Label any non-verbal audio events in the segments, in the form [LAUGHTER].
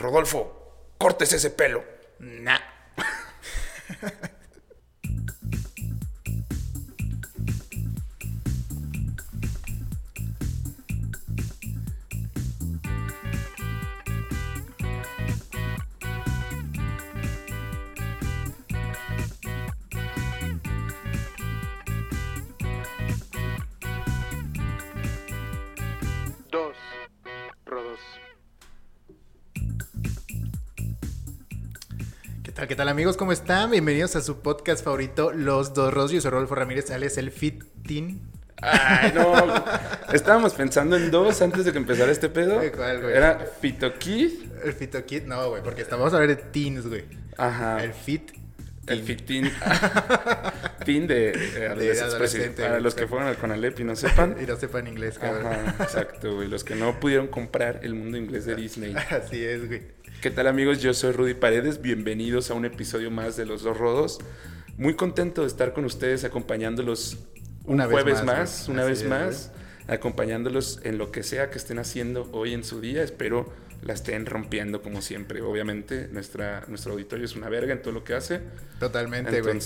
Rodolfo, cortes ese pelo. Nah. [LAUGHS] tal, amigos? ¿Cómo están? Bienvenidos a su podcast favorito, Los Dos Ros. Yo soy Rodolfo Ramírez, alias el Fitin. Ay, no. Estábamos pensando en dos antes de que empezara este pedo. ¿cuál, güey? Era Fito Kid. El Fito Kid, no, güey, porque estamos a hablar de teens, güey. Ajá. El Fit. El Fitin. [LAUGHS] Tin de, eh, adolescentes, adolescente, Para los que fueron al Conalep y no sepan. [LAUGHS] Y no sepan inglés, cabrón. Ajá, exacto, güey. Los que no pudieron comprar el mundo inglés de [LAUGHS] Disney. Así es, güey. ¿Qué tal amigos? Yo soy Rudy Paredes. Bienvenidos a un episodio más de Los Dos Rodos. Muy contento de estar con ustedes acompañándolos un Una vez jueves más, más, güey. una vez es, más, acompañándolos en lo que sea que estén haciendo hoy en su día. Espero la estén rompiendo como siempre. Obviamente nuestra, nuestro auditorio es una verga en todo lo que hace. Totalmente, güey.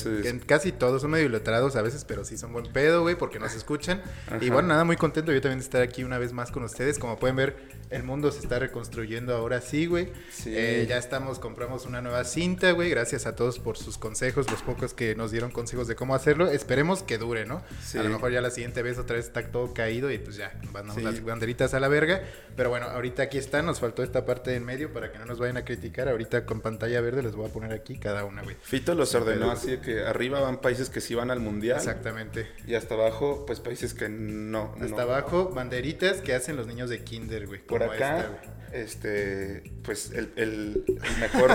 Casi todos son medio letrados a veces, pero sí son buen pedo, güey, porque nos escuchan. Y Ajá. bueno, nada, muy contento yo también de estar aquí una vez más con ustedes. Como pueden ver, el mundo se está reconstruyendo ahora sí, güey. Sí. Eh, ya estamos, compramos una nueva cinta, güey. Gracias a todos por sus consejos, los pocos que nos dieron consejos de cómo hacerlo. Esperemos que dure, ¿no? Sí. A lo mejor ya la siguiente vez otra vez está todo caído y pues ya, mandamos Sí. las banderitas a la verga. Pero bueno, ahorita aquí está, nos faltó esta parte en medio para que no nos vayan a criticar. Ahorita con pantalla verde les voy a poner aquí cada una, güey. Fito los ordenó así de que arriba van países que sí van al mundial. Exactamente. Y hasta abajo, pues países que no. Hasta no. abajo, banderitas que hacen los niños de kinder, güey. Por acá, este, pues el, el- el mejor,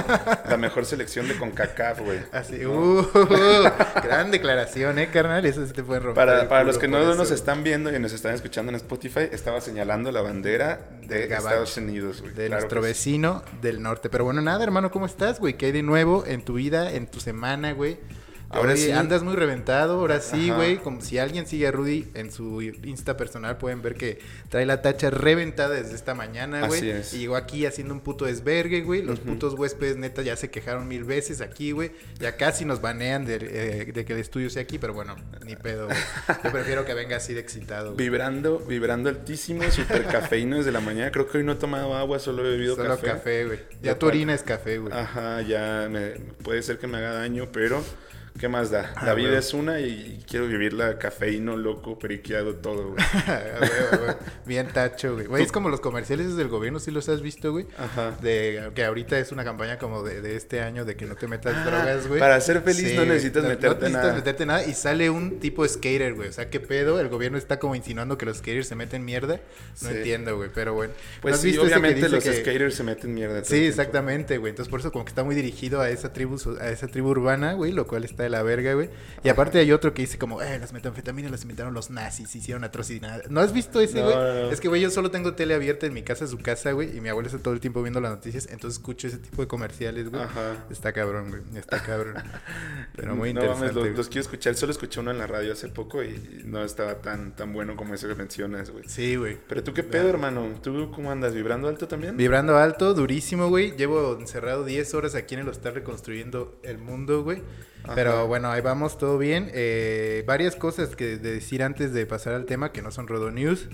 la mejor selección de CONCACAF, güey. Así, ¿no? uh, gran declaración, eh, carnal. Eso sí te puede romper. Para, para los que no eso. nos están viendo y nos están escuchando en Spotify, estaba señalando la bandera de gabacho, Estados Unidos, güey. De Claro nuestro sí. vecino del norte. Pero bueno, nada, hermano, ¿cómo estás, güey? ¿Qué hay de nuevo en tu vida, en tu semana, güey? Ahora sí. Andas muy reventado, ahora sí, güey. Como si alguien sigue a Rudy en su Insta personal, pueden ver que trae la tacha reventada desde esta mañana, güey. Es. Y llegó aquí haciendo un puto desvergue, güey. Los Ujú. putos huéspedes, neta, ya se quejaron mil veces aquí, güey. Ya casi nos banean de, eh, de que el estudio sea aquí, pero bueno, ni pedo, güey. Yo prefiero que venga así de excitado, güey. Vibrando, vibrando altísimo, super cafeíno desde la mañana. Creo que hoy no he tomado agua, solo he bebido Solo café. café, güey. Ya, Ya tu orina es café, güey. Ajá, ya me, puede ser que me haga daño, pero ¿qué más da? Ah, La vida güey. es una y quiero vivirla cafeíno, loco, periqueado, todo, güey. A [LAUGHS] huevo, güey. Bien tacho, güey. Güey, es como los comerciales del gobierno, ¿sí los has visto, güey? Ajá. De que ahorita es una campaña como de, de este año de que no te metas Ah, drogas, güey. para ser feliz no necesitas No- meterte no necesitas nada. meterte nada. Y sale un tipo skater, güey. O sea, ¿qué pedo? El gobierno está como insinuando que los skaters se meten mierda. No Sí. entiendo, güey. Pero bueno. Pues ¿No sí, visto obviamente dice los que- skaters se meten mierda. Sí, exactamente, güey. Entonces por eso como que está muy dirigido a esa tribu, a esa tribu urbana, güey, lo cual está de la verga, güey. Y aparte hay otro que dice como, eh, las metanfetaminas las inventaron los nazis, hicieron atrocidades. ¿No has visto ese, No, güey? no, no. Es que, güey, yo solo tengo tele abierta en mi casa, su casa, güey, y mi abuela está todo el tiempo viendo las noticias, entonces escucho ese tipo de comerciales, güey. Ajá. Está cabrón, güey. Está cabrón. [LAUGHS] Pero muy No interesante. mames, los, quiero escuchar. Solo escuché uno en la radio hace poco y no estaba tan, tan bueno como eso que mencionas, güey. Sí, güey. Pero tú qué pedo, hermano. ¿Tú cómo andas? ¿Vibrando alto también? Vibrando alto, durísimo, güey. Llevo encerrado 10 horas aquí en el hostal reconstruyendo el mundo, güey. Ajá. Pero bueno, ahí vamos, todo bien. Eh, varias cosas que de decir antes de pasar al tema, que no son Rodo News,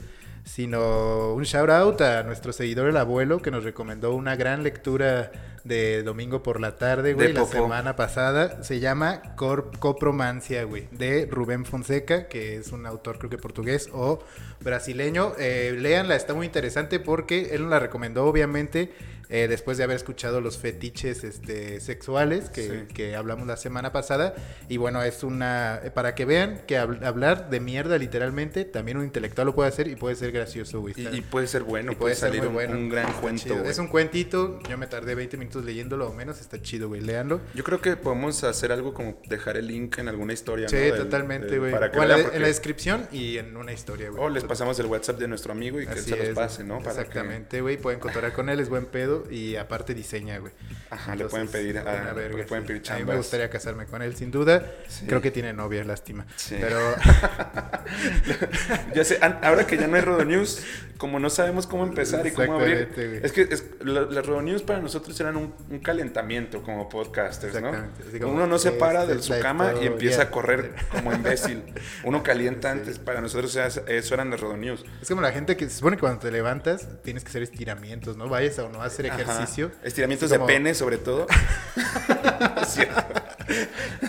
sino un shout out a nuestro seguidor el abuelo, que nos recomendó una gran lectura de domingo por la tarde, güey, la semana pasada. Se llama Cor- Copromancia, güey, de Rubén Fonseca, que es un autor creo que portugués o brasileño. Eh, léanla, está muy interesante porque él nos la recomendó, obviamente, eh, después de haber escuchado los fetiches este, sexuales que, Sí. que hablamos la semana pasada. Y bueno, es una. eh, Para que vean que hab- hablar de mierda, literalmente, también un intelectual lo puede hacer y puede ser gracioso, güey. Y, puede ser bueno, y puede, ser salir muy un, bueno. un gran Está cuento. Es un cuentito, yo me tardé 20 minutos leyéndolo o menos, está chido, güey, léanlo. Yo creo que podemos hacer algo como dejar el link en alguna historia. Sí, ¿no? Del- totalmente, güey. Para que O en la, en descripción y en una historia, güey. O les pasamos el WhatsApp de nuestro amigo y que él Así se los es, pase, ¿no? Para Exactamente, güey. Pueden cotorrear con él, es buen pedo. Y aparte diseña, güey. Ajá, le pueden pedir, a, verga, le pueden A mí me gustaría casarme con él, sin duda. Sí. Creo que tiene novia, lástima. Sí. Pero [LAUGHS] Ya sé, ahora que ya no hay Rodo News, como no sabemos cómo empezar y cómo abrir. Güey. Es que es- la- las Rodo News para nosotros eran un, un calentamiento como podcasters, ¿no? Como, Uno no se para de es su cama y empieza a correr como imbécil. Uno calienta [LAUGHS] antes. Para nosotros eso eran las Rodo News. es como la gente que se supone que cuando te levantas tienes que hacer estiramientos, ¿no? Vayas o no hacer Ejercicio. Estiramientos como- de pene, sobre todo. [LAUGHS]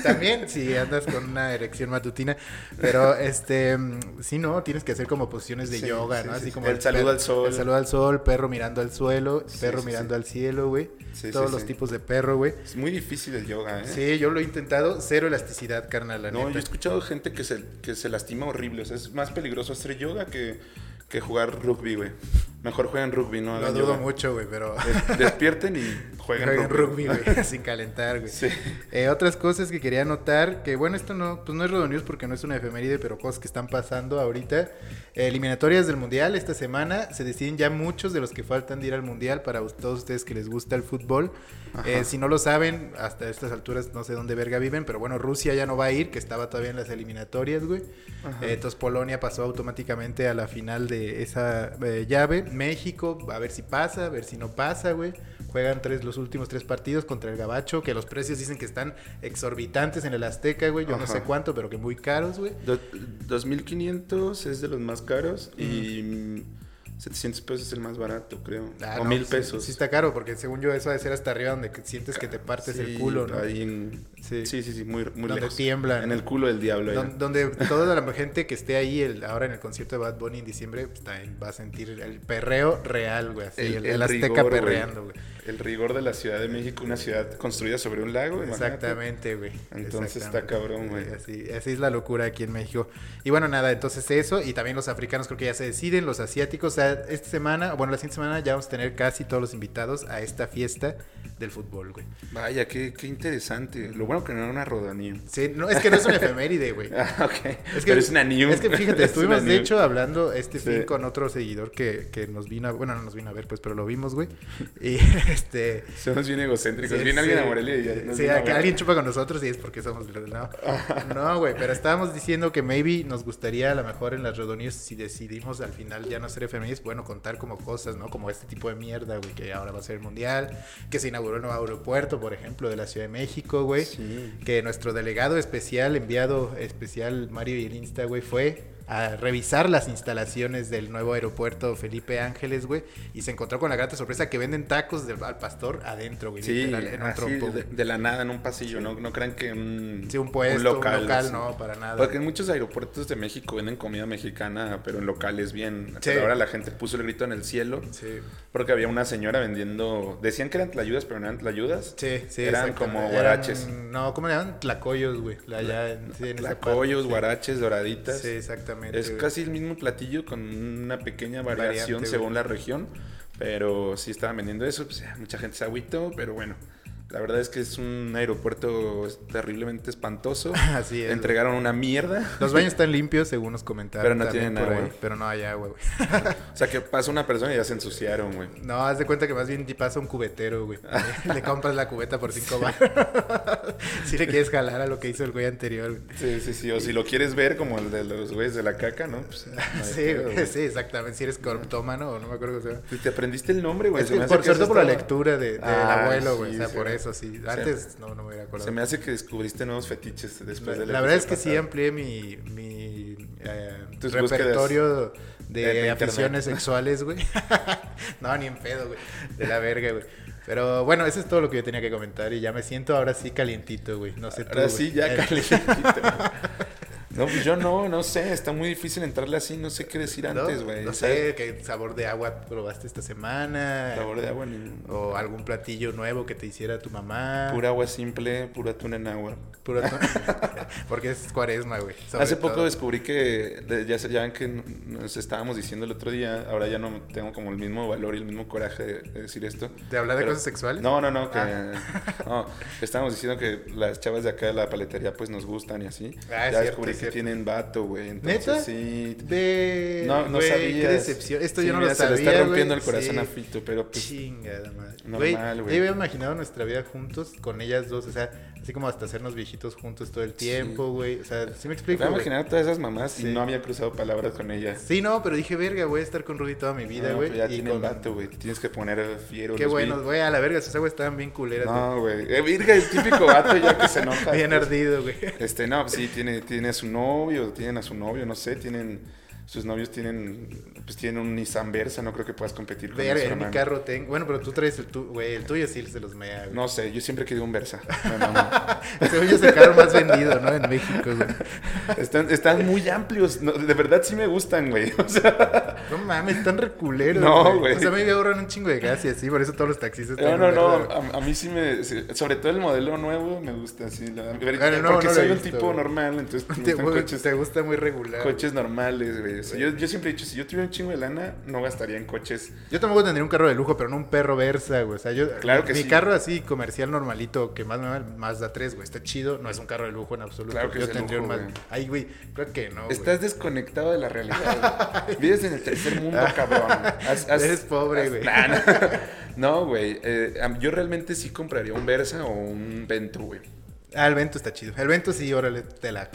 También si andas con una erección matutina. Pero este sí, no, tienes que hacer como posiciones de Sí, yoga, ¿no? sí, Así sí. como El saludo al sol. El saludo al sol, perro mirando al suelo, perro mirando al cielo, güey. Sí, Todos los tipos de perro, güey. Es muy difícil el yoga, ¿eh? Sí, yo lo he intentado, cero elasticidad, carnal, la No, yo he escuchado gente que se, que se lastima horrible. O sea, es más peligroso hacer yoga que, que jugar rugby, güey. Mejor jueguen rugby, no Lo dudo mucho, güey, pero Des- Despierten y [LAUGHS] jueguen, jueguen rugby. güey, sin calentar, güey. Sí. Eh, otras cosas que quería anotar, que bueno, esto no, pues no es Rodo News porque no es una efeméride, pero cosas que están pasando ahorita. Eh, eliminatorias del Mundial esta semana, se deciden ya muchos de los que faltan de ir al Mundial para todos ustedes que les gusta el fútbol. Eh, si no lo saben, hasta estas alturas no sé dónde verga viven, pero bueno, Rusia ya no va a ir, que estaba todavía en las eliminatorias, güey. Eh, entonces Polonia pasó automáticamente a la final de esa eh, llave. México, a ver si pasa, a ver si no pasa, güey. Juegan tres, los últimos tres partidos contra el Gabacho, que los precios dicen que están exorbitantes en el Azteca, güey. Yo no sé cuánto, pero que muy caros, güey. Do- 2500 es de los más caros y 700 pesos es el más barato, creo. Ah, o no, 1000 sí- pesos. Sí, está caro, porque según yo eso ha de ser hasta arriba donde sientes que te partes el Sí, culo, ¿no? Ahí en- Sí. sí. sí, sí, muy, muy Donde lejos. tiemblan, En el culo del diablo. Don- donde [LAUGHS] toda la gente que esté ahí el- ahora en el concierto de Bad Bunny en diciembre pues, va a sentir el perreo real, güey. Así, el, el Azteca rigor, perreando, güey. El rigor de la Ciudad de México, una ciudad construida sobre un lago. Exactamente, güey. Entonces está Exactamente. cabrón, güey. Así, así es la locura aquí en México. Y bueno, nada, entonces eso. Y también los africanos creo que ya se deciden, los asiáticos. O esta semana, bueno, la siguiente semana ya vamos a tener casi todos los invitados a esta fiesta del fútbol, güey. Vaya, qué, qué interesante. Lo bueno que no era una rodanía. Sí, no, es que no es una efeméride, güey. [LAUGHS] Ah, ok. Es que, Pero es una new. Es que fíjate, [LAUGHS] Es estuvimos de hecho hablando este Sí. fin con otro seguidor que, que nos vino a, bueno, no nos vino a ver, pues, pero lo vimos, güey. Y [LAUGHS] este. Somos bien egocéntricos. sí, Viene sí. alguien a Morelia y ya. nos Sí, alguien chupa con nosotros y es porque somos. No, no, güey, pero estábamos diciendo que maybe nos gustaría a lo mejor en las reuniones, si decidimos al final ya no ser FMIs, bueno, contar como cosas, ¿no? Como este tipo de mierda, güey, que ahora va a ser el mundial, que se inauguró el nuevo aeropuerto, por ejemplo, de la Ciudad de México, güey. Sí. Que nuestro delegado especial, enviado especial Mario y el Insta, güey, fue a revisar las instalaciones del nuevo aeropuerto Felipe Ángeles, güey, y se encontró con la grata sorpresa que venden tacos del, al pastor adentro, güey, Sí, literal, en un así trompo, de, de la nada en un pasillo, no, no crean que un, Sí, un puesto, un local, no, para nada. Porque en muchos aeropuertos de México venden comida mexicana, pero en locales bien. Sí. Pero ahora la gente puso el grito en el cielo Sí, porque había una señora vendiendo. Decían que eran tlayudas, pero no eran tlayudas. sí, sí. Eran exactamente. como guaraches. no, ¿cómo le llaman? Tlacoyos, güey. la- allá en, en Tlacoyos, guaraches, doraditas. Sí, sí exactamente. Es casi el mismo platillo con una pequeña variación Variante, según güey. la región. Pero sí estaban vendiendo eso. Pues, mucha gente se agüitó, pero bueno. La verdad es que es un aeropuerto terriblemente espantoso. [LAUGHS] Así es. Entregaron una mierda. Los baños [LAUGHS] están limpios, según nos comentaron. Pero no tienen agua. ahí, Pero no hay agua, güey. [LAUGHS] O sea, que pasa una persona y ya se ensuciaron, güey. No, haz de cuenta que más bien te pasa un cubetero, güey. le compras la cubeta por cinco baros. si le quieres jalar a lo que hizo el güey anterior. güey. Sí, sí, sí. O si lo quieres ver como el de los güeyes de la caca, ¿no? Pues, no Sí, pedo, güey, güey. sí, exactamente. Si eres corptómano o no me acuerdo cómo se llama. Te aprendiste el nombre, güey. Es que por cierto por la lectura de, del Ah, abuelo, güey. o sea, sí. por eso sí. Antes no, no me hubiera acordado. Se me hace que descubriste nuevos fetiches después La, de la verdad es que sí amplié mi, mi eh, repertorio de aficiones sexuales, güey. [LAUGHS] no, ni en pedo, güey. De la verga, güey. Pero bueno, eso es todo lo que yo tenía que comentar y ya me siento ahora sí calientito, güey. No sé tú. Ahora sí, ya calientito. [LAUGHS] No, pues yo no, no sé. Está muy difícil entrarle así. No sé qué decir antes, güey. No sé qué sabor de agua probaste esta semana. Sabor de agua ni... O algún platillo nuevo que te hiciera tu mamá. Pura agua simple, pura atún en agua. Puro atún. [LAUGHS] Porque es cuaresma, güey. Hace poco todo. descubrí que, ya, ya ven que nos estábamos diciendo el otro día, ahora ya no tengo como el mismo valor y el mismo coraje de, de decir esto. ¿De hablar de Pero- cosas sexuales? No, no, no, que Ah. no, estábamos diciendo que las chavas de acá de la paletería pues nos gustan y así. Ah, es ya cierto, descubrí es que cierto. tienen vato, güey. Entonces, ¿Neta? sí. Ve, No, no sabías. qué decepción. Esto Sí, yo no mira, lo se le sabía, está rompiendo el corazón Sí. a Fito, pero pues... Chingada madre. Normal, güey. Yo había imaginado nuestra vida juntos con ellas dos, o sea, así como hasta hacernos viejitos juntos todo el tiempo, güey. O sea, sí me Me explico. güey? imaginar todas esas mamás Sí. y no había cruzado palabras con ella. Sí, no, pero dije, verga, voy a estar con Rudy toda mi vida, No, güey. ya y tienen con- vato, güey. Tienes que poner fiero. Qué bueno, güey, a la verga, esas aguas estaban bien culeras. No, güey. Eh, virga, el típico vato ya que se enoja. Bien pues. ardido, güey. Este, no, sí, tiene, tiene a su novio, tienen a su novio, no sé, tienen, sus novios tienen, pues tienen un Nissan Versa, no creo que puedas competir con eso, en mi carro tengo. Bueno, pero tú traes el tuyo, güey, el tuyo sí se los mea, güey. No sé, yo siempre quería un Versa. Mama. Según yo es el carro más vendido, ¿no? En México, güey. están, están muy amplios, no, de verdad sí me gustan, güey. [LAUGHS] O sea, No mames, están reculeros. No, güey. O sea, me ahorran un chingo de gas y así, por eso todos los taxistas no, están no, no, güey. a, a mí sí me, sobre todo el modelo nuevo me gusta, sí. la- porque Ah, no, no soy un tipo normal, entonces me [LAUGHS] Te, gustan güey, coches, te gusta muy regular. coches normales, güey. O sea, yo, yo siempre he dicho, si yo tuviera un chingo de lana, no gastaría en coches Yo tampoco tendría un carro de lujo, pero no un perro Versa, güey. O sea, yo. Claro que mi sí. carro así comercial normalito, que más me va, Mazda 3, güey. Está chido, no es un carro de lujo en absoluto. Claro que yo tendría lujo, un. Mazda. Ay, güey, creo que no. güey. Estás desconectado de la realidad. güey. [LAUGHS] Vives en el tercer mundo, cabrón. Haz- haz- Eres pobre, güey. Nah. No, [LAUGHS] güey. eh, yo realmente sí compraría un Versa o un Vento, güey. Ah, el Vento está chido. El Vento sí, órale, te la,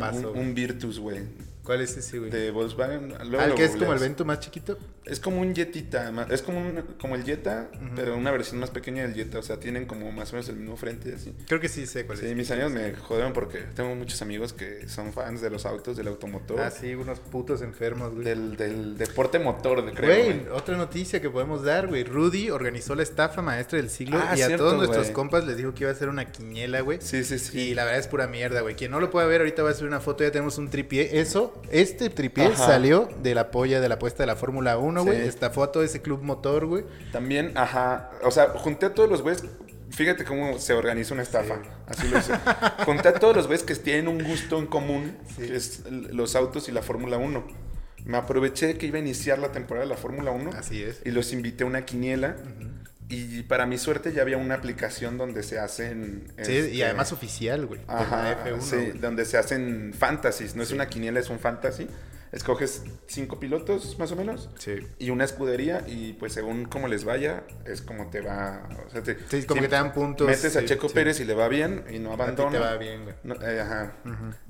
paso. un Virtus, güey. ¿Cuál es ese, güey? De Volkswagen. luego Al que es como el. Vento más chiquito. Es como un Jetita. Es como, un- como el Jetta, pero una versión más pequeña del Jetta. O sea, tienen como más o menos el mismo frente y así. Creo que sí sé cuál Sí, es. mis años me jodieron porque tengo muchos amigos que son fans de los autos, del automotor. Ah, sí, unos putos enfermos, güey. Del, del deporte motor, de creo. Güey, güey. otra noticia que podemos dar, güey. Rudy organizó la estafa maestra del siglo Ah, y a todos nuestros compas les dijo que iba a ser una quiniela, güey. Sí, sí, sí. Y la verdad es pura mierda, güey. Quien no lo puede ver, ahorita va a subir una foto. Ya tenemos un tripié. Eso, este tripié Ajá. salió de la polla de la apuesta de la Fórmula 1, güey. Sí. Estafó a todo ese club motor, güey. También, ajá. O sea, junté a todos los güeyes. Fíjate cómo se organiza una estafa. Sí. Así lo hice. [LAUGHS] junté a todos los güeyes que tienen un gusto en común, Sí. que es l- los autos y la Fórmula 1. Me aproveché de que iba a iniciar la temporada de la Fórmula 1 Así es. y los invité a una quiniela. Y para mi suerte ya había una aplicación donde se hacen. Sí, y este, además oficial, güey. Ajá, F1. sí, güey. donde se hacen fantasies. No es una quiniela, es un fantasy. Escoges cinco pilotos, más o menos. Sí. Y una escudería, y pues según cómo les vaya, es como te va. O sea, te, Sí, como si que te dan puntos. Metes a Checo. Pérez y le va bien y no A ti abandona. te va bien, güey. No, eh, ajá.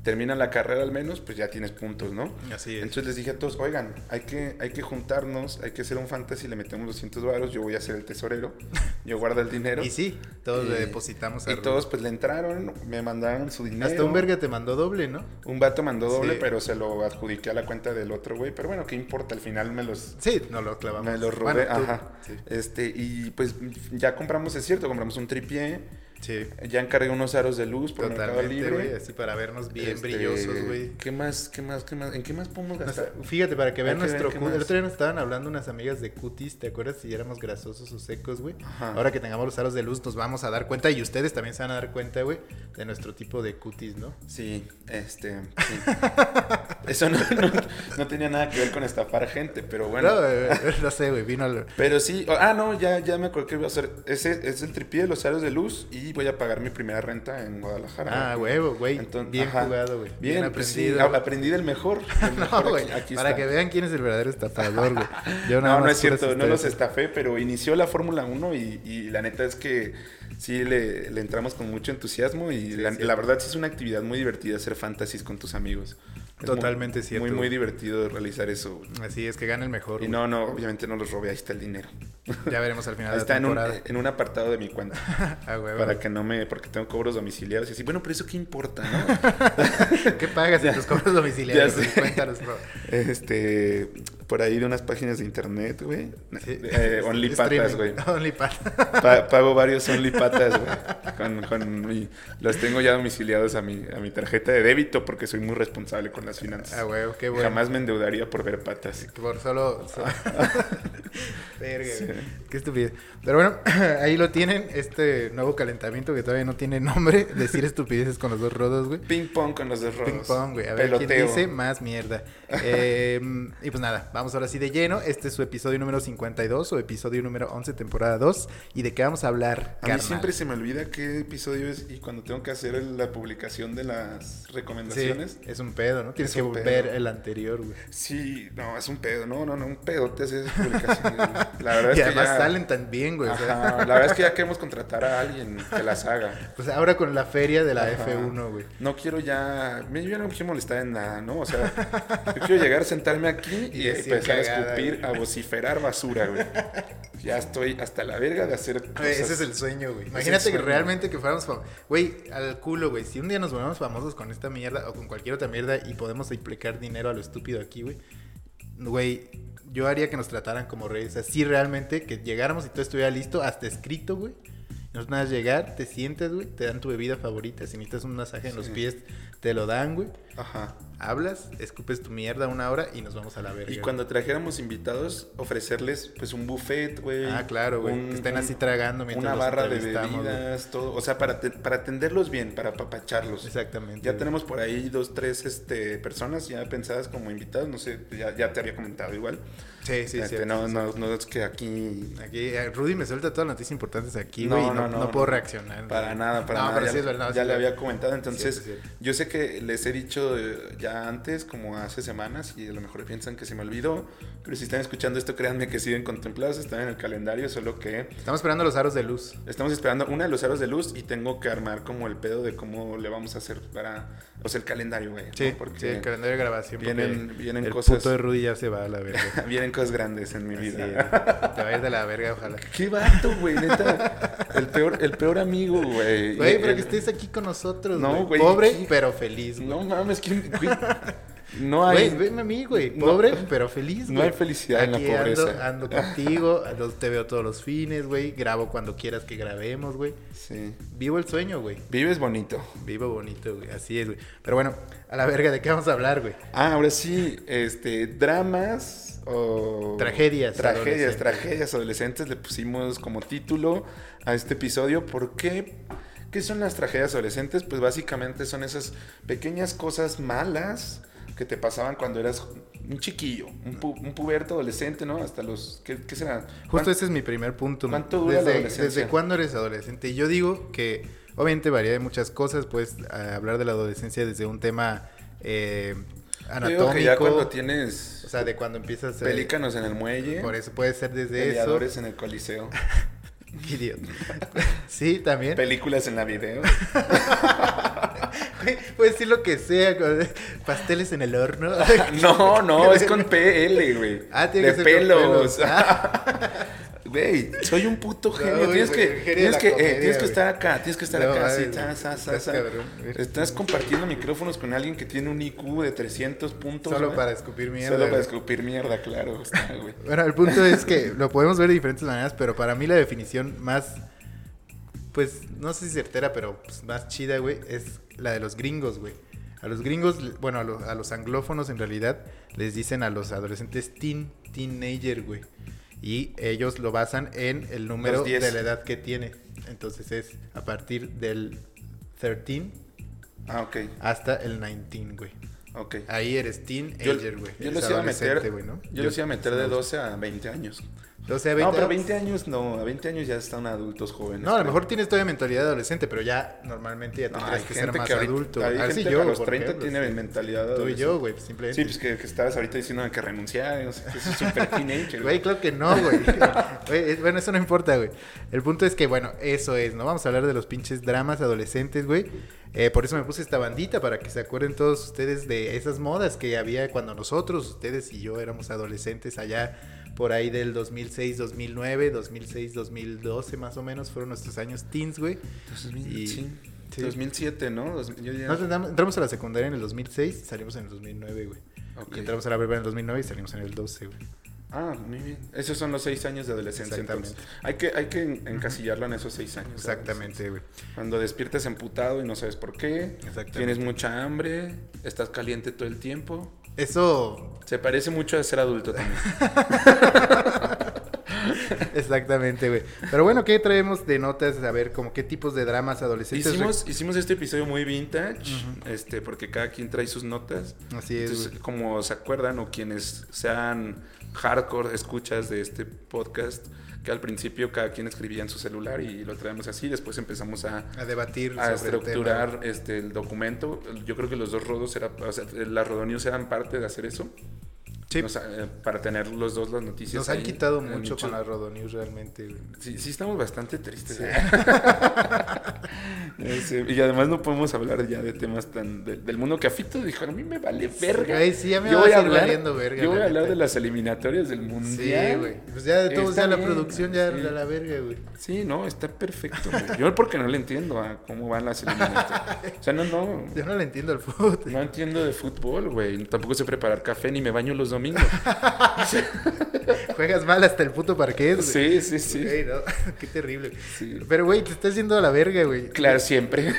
Termina la carrera al menos, pues ya tienes puntos, ¿no? Así es. Entonces les dije a todos, oigan, hay que, hay que juntarnos, hay que hacer un fantasy, le metemos 200 varos, yo voy a ser el tesorero, [LAUGHS] yo guardo el dinero. Y sí, todos Y- le depositamos a Y todos pues le entraron, me mandaron su dinero. Hasta un verga te mandó doble, ¿no? Un vato mandó doble, Sí. pero se lo adjudiqué a la cuenta del otro güey. Pero bueno, ¿qué importa? Al final me los, Sí, no lo clavamos. me los robé. Bueno, Ajá. Sí. Este, y pues ya compramos, es cierto, compramos un tripié. Sí. Ya encargué unos aros de luz por Mercado Totalmente, güey. Libre. Así para vernos bien Este, brillosos, güey. ¿Qué más? ¿Qué más? ¿Qué más? ¿En qué más podemos gastar? fíjate, para que vean Hay que ver nuestro. El otro día nos estaban hablando unas amigas de cutis, ¿te acuerdas? Si éramos grasosos o secos, güey. Ahora que tengamos los aros de luz, nos vamos a dar cuenta y ustedes también se van a dar cuenta, güey, de nuestro tipo de cutis, ¿no? Sí, este. sí. [LAUGHS] Eso no, no- no tenía nada que ver con estafar gente, pero bueno. No, eh, no sé, güey, vino al... Pero sí, ah, no, ya, ya me acuerdo que voy a hacer. Ese es el tripié de los aros de luz y voy a pagar mi primera renta en Guadalajara. Ah, huevo, güey. Bien ajá. jugado, güey. Bien, pues sí, aprendido. a- aprendí del mejor. del [LAUGHS] No, güey, para está. que vean quién es el verdadero estafador, güey. [LAUGHS] Yo No, no es cierto, no los estafé, pero inició la Fórmula 1 y, y la neta es que sí le, le entramos con mucho entusiasmo y Sí, la, sí. la verdad sí es una actividad muy divertida hacer fantasies con tus amigos. Totalmente muy, cierto, Muy, muy divertido realizar eso. Así es, que gane el mejor, Y güey. no, no, obviamente no los robé, ahí está el dinero. Ya veremos al final Ahí de está la en un, en un apartado de mi cuenta. [LAUGHS] Ah, güey, para güey. que no me, porque tengo cobros domiciliados y así, bueno, pero eso qué importa, ¿no? [LAUGHS] ¿Qué pagas en [LAUGHS] tus cobros domiciliarios? Ya sé. güey? Cuéntanos, bro. Este, por ahí de unas páginas de internet, güey. Sí. [LAUGHS] Eh, only patas, güey. [LAUGHS] Only patas. Pa- pago varios only patas, güey. Con, con mi- los tengo ya domiciliados a mi, a mi tarjeta de débito porque soy muy responsable con las finanzas. Ah, güey, qué bueno. Jamás me endeudaría por ver patas. Por solo. so- [LAUGHS] Verga, Sí. güey. Qué estupidez. Pero bueno, [CLEARS THROAT] ahí lo tienen. Este nuevo calentamiento que todavía no tiene nombre. Decir estupideces con los dos rodos, güey. Ping pong con los dos rodos. Ping pong, güey. A ver Peloteo. quién dice más mierda. Eh, y pues nada, vamos ahora sí de lleno. Este es su episodio número 52 o episodio número 11, temporada 2. ¿Y de qué vamos a hablar? A mí carnal? siempre se me olvida qué episodio es y cuando tengo que hacer la publicación de las Sí, recomendaciones. es un pedo, ¿no? Tienes Es que un ver pedo. el anterior, güey. Sí, no, es un pedo, no, no, no, un pedo te haces publicaciones. güey. La verdad [LAUGHS] es Y que además ya, salen tan bien, güey. Ajá, la verdad es que ya queremos contratar a alguien que las haga. [LAUGHS] pues ahora con la feria de la Ajá. F1, güey. No quiero ya, yo ya no me quiero molestar en nada, ¿no? O sea, yo quiero llegar, sentarme aquí y, Y empezar a cagada, escupir, güey. a vociferar basura, güey. Ya estoy hasta la verga de hacer Güey, cosas. ese es el sueño, güey. Imagínate que realmente que fuéramos fam- Güey, al culo, güey. Si un día nos volvemos famosos con esta mierda o con cualquier otra mierda y podemos implicar dinero a lo estúpido aquí, güey. Güey, yo haría que nos trataran como reyes. Así realmente, que llegáramos y todo estuviera listo, hasta escrito, güey. No es nada llegar, te sientes, güey, te dan tu bebida favorita. Si necesitas un masaje en los pies, te lo dan, güey. Ajá. Hablas, escupes tu mierda una hora y nos vamos a la verga. Y güey. cuando trajéramos invitados, ofrecerles pues un buffet, güey. Ah, claro, güey. un- Que estén así tragando mientras Una los barra de güey. bebidas, todo. O sea, para, te- para atenderlos bien, para apapacharlos. Exactamente. Ya güey. tenemos por ahí dos, tres este, personas ya pensadas como invitados. No sé, ya, ya te había comentado igual. Sí, sí, Este, sí. no, no, no es que aquí Aquí, eh, Rudy me suelta todas las noticias importantes aquí, No, güey. No, no, no, no, puedo no. reaccionar. Para nada, para no, nada. pero ya sí es verdad. ya sí le había comentado. Entonces, cierto. yo sé que les he dicho eh, ya antes, como hace semanas, y a lo mejor piensan que se me olvidó. Pero si están escuchando esto, créanme que siguen contemplados, están en el calendario, solo que Estamos esperando los aros de luz. estamos esperando una de los aros de luz y tengo que armar como el pedo de cómo le vamos a hacer para. O sea, el calendario, güey. ¿no? Sí, Porque sí, el calendario de grabación. vienen- porque vienen el cosas- puto de Rudy ya se va a la verga. [LAUGHS] vienen cosas grandes en mi Así vida. es. Te va a ir de la verga, ojalá. [LAUGHS] Qué vato, güey, neta. El [LAUGHS] peor, el peor amigo, güey. Güey, pero el- que estés aquí con nosotros, No, güey. Pobre, ¿qué? pero feliz, güey. No mames, ¿quién, [LAUGHS] güey? No hay. Güey, veme a mí, güey. No. Pobre, pero feliz, güey. No hay felicidad en la pobreza. Ando, ando [LAUGHS] contigo, te veo todos los fines, güey. Grabo cuando quieras que grabemos, güey. Sí. Vivo el sueño, güey. Vives bonito. Vivo bonito, güey. Así es, güey. Pero bueno, a la verga, ¿de qué vamos a hablar, güey? Ah, ahora sí, este, dramas o... Tragedias Tragedias, tragedias adolescentes le pusimos como título a este episodio. ¿Por qué? ¿Qué son las tragedias adolescentes? Pues básicamente son esas pequeñas cosas malas que te pasaban cuando eras un chiquillo, un, pu- un puberto adolescente, ¿no? Hasta los... ¿Qué, qué será? Justo ese es mi primer punto. cuánto dura la desde, adolescencia? ¿Desde cuándo eres adolescente? Y yo digo que obviamente varía de muchas cosas. Puedes eh, hablar de la adolescencia desde un tema eh, Yo anatómico. digo que ya cuando tienes O sea, de cuando empiezas... eh, pelícanos en el muelle, Por eso puede ser desde eso. peleadores en el coliseo, [LAUGHS] Qué idiota. [LAUGHS] sí, también. películas en la video. Puedes decir lo que sea. con- Pasteles en el horno. [LAUGHS] No, no, es con PL, güey. Ah, tiene de que ser con pelos. pelos. Güey, soy un puto [LAUGHS] genio. No, tienes, que, genio tienes, que, eh, tienes que estar acá, tienes que estar No, acá. ay, güey, sa, sa, sa, estás sa. cabrón. Estás compartiendo micrófonos con alguien que tiene un IQ de 300 puntos. Solo para escupir mierda. Solo para escupir mierda, claro. [LAUGHS] está. Bueno, el punto es que lo podemos ver de diferentes maneras, pero para mí la definición más, pues, no sé si certera, pero pues, más chida, güey, es la de los gringos, güey. A los gringos, bueno, a, lo- a los anglófonos en realidad les dicen a los adolescentes teen, teenager, güey. Y ellos lo basan en el número Los 10. de la edad que tiene. Entonces es a partir del 13 Ah, hasta el 19, güey. ok. Ahí eres Yo, teenager, güey. yo los iba a meter, güey, ¿no? yo los iba a meter de no. 12 a 20 años. 12 a 20. No, pero 20 años no, a 20 años ya están adultos jóvenes. No, a lo mejor tienes todavía mentalidad adolescente, pero ya normalmente ya tendrías que ser más que ahorita- adulto. hay gente sí, que yo, a los por 30 ejemplo, tiene sí. mentalidad Tú y yo, güey, simplemente. Sí, pues que, que estabas ahorita diciendo que renunciar, no sé, que es súper [LAUGHS] teenager. Güey, claro que no, güey. [LAUGHS] Bueno, eso no importa, güey. El punto es que, bueno, eso es, ¿no? Vamos a hablar de los pinches dramas adolescentes, güey. Eh, por eso me puse esta bandita, para que se acuerden todos ustedes de esas modas que había cuando nosotros, ustedes y yo éramos adolescentes allá por ahí del 2006, 2009, 2006, 2012 más o menos, fueron nuestros años teens, güey. 2000, Y- sí. sí. 2007, ¿no? Dos- yo ya- entramos- a la secundaria en el 2006, salimos en el 2009, güey. Ok. Y entramos a la prepa en el 2009 y salimos en el 12, güey. Ah, muy bien. Esos son los seis años de adolescencia. Entonces. Hay que, hay que en- encasillarlo en esos seis años. Exactamente, güey. Cuando despiertas emputado y no sabes por qué. Exactamente. Tienes mucha hambre. Estás caliente todo el tiempo. Eso Se parece mucho a ser adulto también. [LAUGHS] Exactamente, güey. Pero bueno, ¿qué traemos de notas? A ver, como qué tipos de dramas adolescentes. Hicimos, hicimos este episodio muy vintage, este, porque cada quien trae sus notas. Así es, Entonces, como se acuerdan, o quienes sean hardcore escuchas de este podcast, que al principio cada quien escribía en su celular y lo traemos así, después empezamos a, a debatir a sobre el tema. estructurar este, el documento. Yo creo que los dos rodos, era, o sea, las Rodonews eran parte de hacer eso. Sí. Eh, para tener los dos las noticias. Nos han ahí quitado mucho con la Rodonews realmente, güey. Sí, sí estamos bastante tristes. Sí. ¿eh? [LAUGHS] Y además no podemos hablar ya de temas tan de- del mundo que a Fito dijo, a mí me vale verga. Güey, sí, ya me yo va a voy a hablar, valiendo verga, yo voy la a hablar de las eliminatorias del mundial. Sí, güey. Pues ya de todos ya la producción ya sí. a la verga, güey. Sí, no, está perfecto. güey. Yo porque no le entiendo a cómo van las eliminatorias. O sea, no, no. [LAUGHS] Yo no le entiendo al fútbol. No entiendo de fútbol, güey. Tampoco sé preparar café ni me baño los domingos. [LAUGHS] Juegas mal hasta el puto parquet. Sí, sí, sí. Güey, no, [LAUGHS] qué terrible. Sí. Pero, güey, te estás yendo a la verga, güey. Claro, siempre.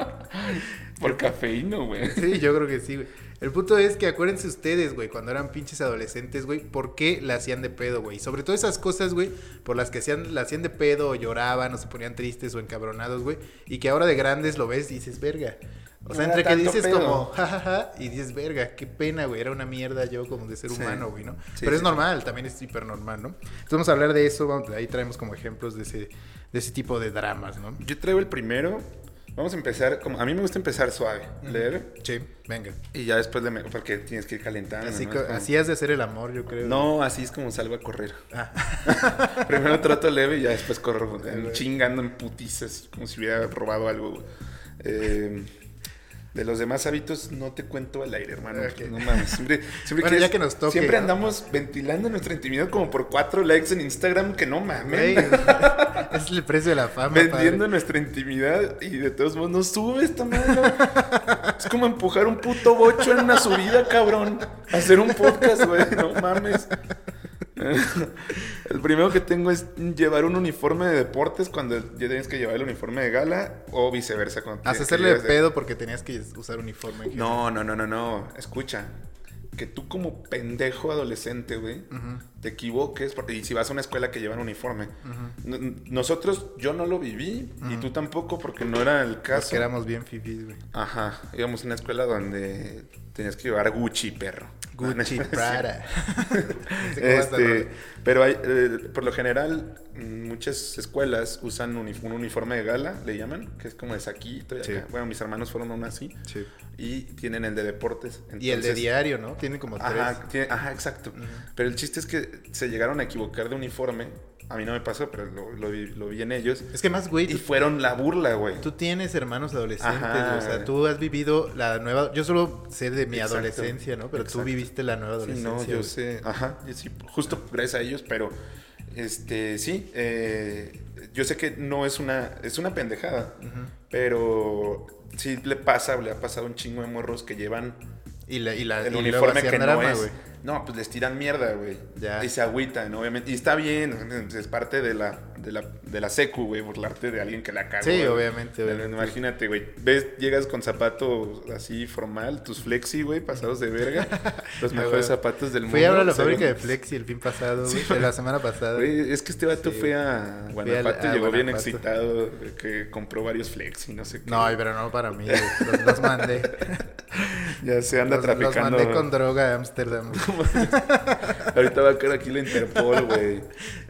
[LAUGHS] Por cafeíno, güey. Sí, yo creo que sí, güey. El punto es que acuérdense ustedes, güey, cuando eran pinches adolescentes, güey, ¿por qué la hacían de pedo, güey? Sobre todo esas cosas, güey, por las que hacían, la hacían de pedo o lloraban o se ponían tristes o encabronados, güey, y que ahora de grandes lo ves y dices, verga. O sea, No entre que dices pedo. como, jajaja, y dices, verga, qué pena, güey, era una mierda yo como de ser Sí. humano, güey, ¿no? Sí, Pero sí, es normal, también es hiper normal, ¿no? Entonces vamos a hablar de eso, vamos- ahí traemos como ejemplos de ese, de ese tipo de dramas, ¿no? Yo traigo el primero. Vamos a empezar, como a mí me gusta empezar suave, leer Sí, venga. y ya después le me- porque tienes que ir calentando. Así, así has de hacer el amor, yo creo. No, así es como salgo a correr. Ah. [LAUGHS] Primero trato leve y ya después corro [LAUGHS] chingando en putizas, como si hubiera robado algo. güey. Eh, de los demás hábitos no te cuento al aire, hermano. Ok. No mames. Siempre, siempre [LAUGHS] Bueno, ya que nos toque, Siempre ¿no? andamos ventilando nuestra intimidad como por cuatro likes en Instagram que no mames. [LAUGHS] Es el precio de la fama, vendiendo padre. nuestra intimidad y de todos modos no sube esta es como empujar un puto bocho en una subida, cabrón. Hacer un podcast, güey, no mames. [LAUGHS] el primero que tengo es llevar un uniforme de deportes cuando ya tienes que llevar el uniforme de gala o viceversa. Cuando hacerle de pedo porque tenías que usar uniforme. No, no, no, no, no. Escucha. Que tú como pendejo adolescente, güey, Ujú. Te equivoques, porque, y si vas a una escuela que llevan uniforme. Nosotros, yo no lo viví, y tú tampoco, porque no era el caso. Porque éramos bien fifís, güey. Ajá, íbamos a una escuela donde tenías que llevar Gucci, perro. Gucci. [LAUGHS] Prada. [LAUGHS] Este, lo- pero hay, eh, por lo general, muchas escuelas usan un uniforme de gala, le llaman, que es como de saquito. y Sí. acá. Bueno, mis hermanos fueron a una así. Sí. Y tienen el de deportes. Y el de Entonces- diario, ¿no? Tiene como tres. Ajá, tiene- ajá, exacto. Pero el chiste es que se llegaron a equivocar de uniforme. A mí no me pasó, pero lo, lo vi, lo vi en ellos. Es que más, güey, Y tú, fueron la burla, güey. tú tienes hermanos adolescentes, Ajá. o sea, tú has vivido la nueva... Yo solo sé de mi Exacto, adolescencia, ¿no? Pero tú viviste la nueva Sí, adolescencia. no, yo güey. sé. Ajá, yo sí, justo gracias a ellos, pero este, sí, eh, yo sé que no es una, es una pendejada, pero sí le pasa, le ha pasado un chingo de morros que llevan Y, la, y, la, el y uniforme que no drama, es. güey. No, pues les tiran mierda, güey. Ya. Y se agüitan, obviamente. Y está bien, es parte de la, de la, de la secu, güey, burlarte de alguien que la cagó. Sí, güey. obviamente, obviamente. Imagínate, güey. Ves, llegas con zapatos así formal, tus flexi, güey, pasados de verga. [LAUGHS] los mejores güey. zapatos del mundo. Fui a hablar a la fábrica de Flexi el fin pasado, güey, [LAUGHS] Sí, la semana pasada. Güey, es que este vato Sí, fue a Guanajuato y llegó bien excitado que compró varios flexi, no sé qué. No, pero no para mí, güey. [LAUGHS] Los, los mandé. ya se anda Los, los traficando. mandé con droga a Ámsterdam. [LAUGHS] Ahorita va a caer aquí la Interpol, güey.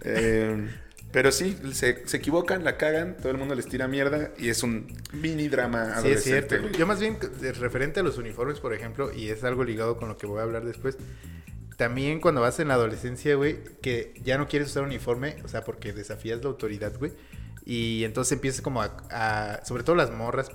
Eh, pero sí, se, se equivocan, la cagan, todo el mundo les tira mierda y es un mini drama Sí, es cierto. güey. Yo más bien, referente a los uniformes, por ejemplo, y es algo ligado con lo que voy a hablar después, también cuando vas en la adolescencia, güey, que ya no quieres usar uniforme, o sea, porque desafías la autoridad, güey, y entonces empiezas como a, a- sobre todo las morras,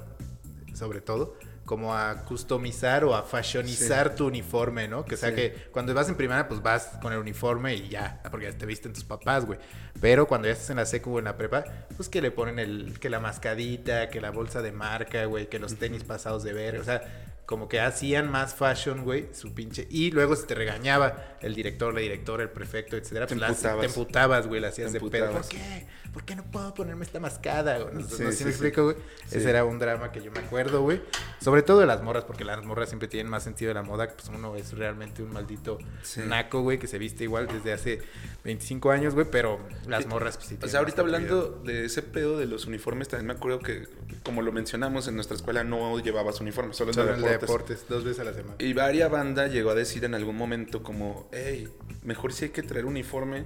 sobre todo, como a customizar o a fashionizar tu uniforme, ¿no? Que sea Sí. que cuando vas en primera, pues vas con el uniforme y ya, porque ya te visten tus papás, güey. Pero cuando ya estás en la secu o en la prepa, pues que le ponen el, que la mascadita, que la bolsa de marca, güey, que los tenis pasados de ver, o sea, como que hacían más fashion, güey, su pinche. Y luego se te regañaba el director, la directora, el prefecto, etcétera. Te pues, emputabas. te emputabas, güey, la hacías de pedo. ¿Por qué? ¿Por qué no puedo ponerme esta mascada? güey? No, Sí, no sé si sí, me explico, güey. Ese era un drama que yo me acuerdo, güey. Sobre todo de las morras, porque las morras siempre tienen más sentido de la moda. Pues uno es realmente un maldito naco, güey, que se viste igual desde hace 25 años, güey. Pero las morras, pues sí. O sea, ahorita hablando de ese pedo de los uniformes, también me acuerdo que, como lo mencionamos, en nuestra escuela no llevabas uniforme, solo, Solo de de deportes. deportes, dos veces a la semana. Y varia banda llegó a decir en algún momento como, hey, mejor si hay que traer uniforme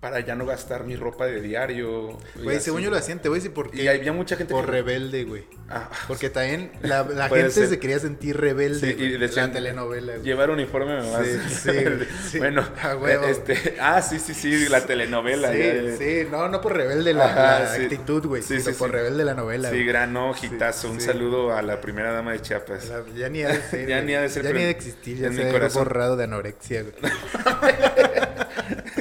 para ya no gastar mi ropa de diario. Güey, según yo lo hacían, te voy a decir por qué. Y había mucha gente Por que- rebelde, güey. Ah, Porque también la, gente ser. se quería sentir rebelde. Sí, y güey, decían, la telenovela, güey. Llevar uniforme a Sí, sí. Bueno, A huevo. este, ah, sí, sí, sí, la telenovela. Sí, ya, ya. sí, no, no por rebelde la, Ajá, la sí. actitud, güey, Sí, sino sí, por rebelde la novela. Sí, güey. gran hitazo. Un saludo a la primera dama de Chiapas. La- ya ni ha de ser. [LAUGHS] Ya güey. ni ha de ser, Ya ni ha de existir, ya se ha borrado de anorexia, güey. [LAUGHS]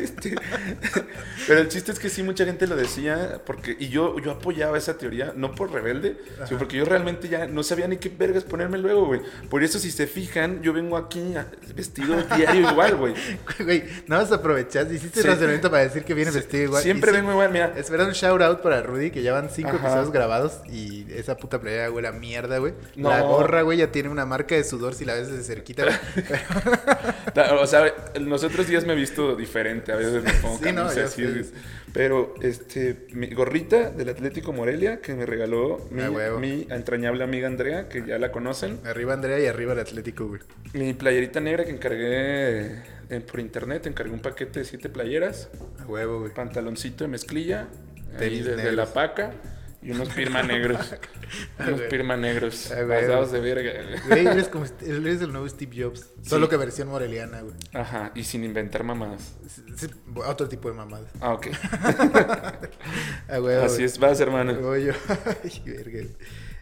Pero el chiste es que sí, mucha gente lo decía, porque, y yo, yo apoyaba esa teoría, no por rebelde, sino porque yo realmente ya no sabía ni qué vergas ponerme luego, güey. Por eso, si se fijan, yo vengo aquí vestido diario igual, güey. [LAUGHS] Güey, no vas a aprovechar, hiciste Sí. el razonamiento para decir que vienes vestido igual. Siempre Y sí, vengo igual, mira. Es verdad, un shout out para Rudy, que ya van cinco Ajá. episodios grabados y esa puta playera huele a mierda, güey. No. La gorra, güey, ya tiene una marca de sudor si la ves desde cerquita, güey. [LAUGHS] O sea, los otros días me he visto diferente, a [LAUGHS] veces me [LAUGHS] pongo Sí, no, así, es- Pero, este, mi gorrita del Atlético Morelia que me regaló mi, A huevo. mi entrañable amiga Andrea, que ya la conocen. Arriba Andrea y arriba el Atlético, güey. Mi playerita negra que encargué eh, por internet, encargué un paquete de siete playeras, A huevo, güey. pantaloncito de mezclilla, ahí Tenis de, de negros. la paca y unos pirma negros. [LAUGHS] unos pirma negros, güey. pasados de verga. Güey, eres, como, eres el nuevo Steve Jobs. Solo que versión moreliana, güey. Ajá, y sin inventar mamadas. Sí, Otro tipo de mamadas. Ah, ok. [LAUGHS] A huevo, Así güey. es, vas hermano. [LAUGHS] Ay, verga.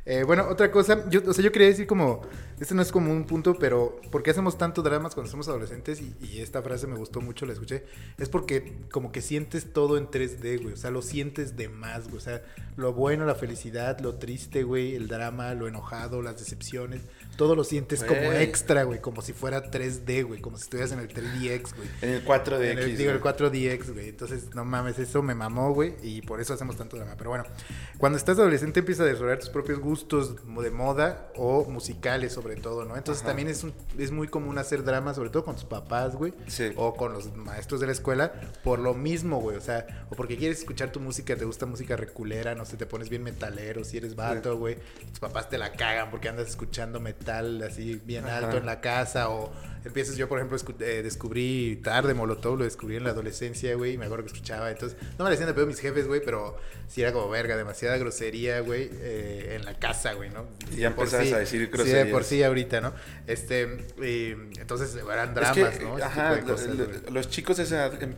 Eh, bueno, otra cosa, yo, o sea, yo quería decir como, este no es como un punto, pero ¿por qué hacemos tanto dramas cuando somos adolescentes? Y, y esta frase me gustó mucho, la escuché. Es porque como que sientes todo en 3D, güey. O sea, lo sientes de más, güey. O sea, lo bueno, la felicidad, lo triste, güey, el drama, lo enojado, las decepciones. Todo lo sientes como Güey. extra, güey. Como si fuera 3D, güey. Como si estuvieras en el 3DX, güey. En el 4 de En el- digo, el 4DX, güey. Entonces, no mames, eso me mamó, güey. Y por eso hacemos tanto drama. Pero bueno, cuando estás adolescente empiezas a desarrollar tus propios gustos mo- de moda o musicales, sobre todo, ¿no? Entonces Ajá. también es, un- es muy común hacer drama, sobre todo con tus papás, güey. Sí. O con los maestros de la escuela, por lo mismo, güey. O sea, o porque quieres escuchar tu música, te gusta música reculera, no sé, te pones bien metalero, si eres vato, güey. Tus papás te la cagan porque andas escuchando metal así bien Ajá. alto en la casa o empiezas yo por ejemplo eh, descubrí tarde Molotov lo descubrí en la adolescencia güey y me acuerdo que escuchaba entonces no me decían de pedo mis jefes güey pero sí era como verga demasiada grosería güey eh, en la casa güey no Y ya empezabas a decir sí de groserías. por sí ahorita no este y entonces eran Es dramas que, no Ese ajá, tipo de cosas, lo- güey. lo- los chicos de esa edad, em,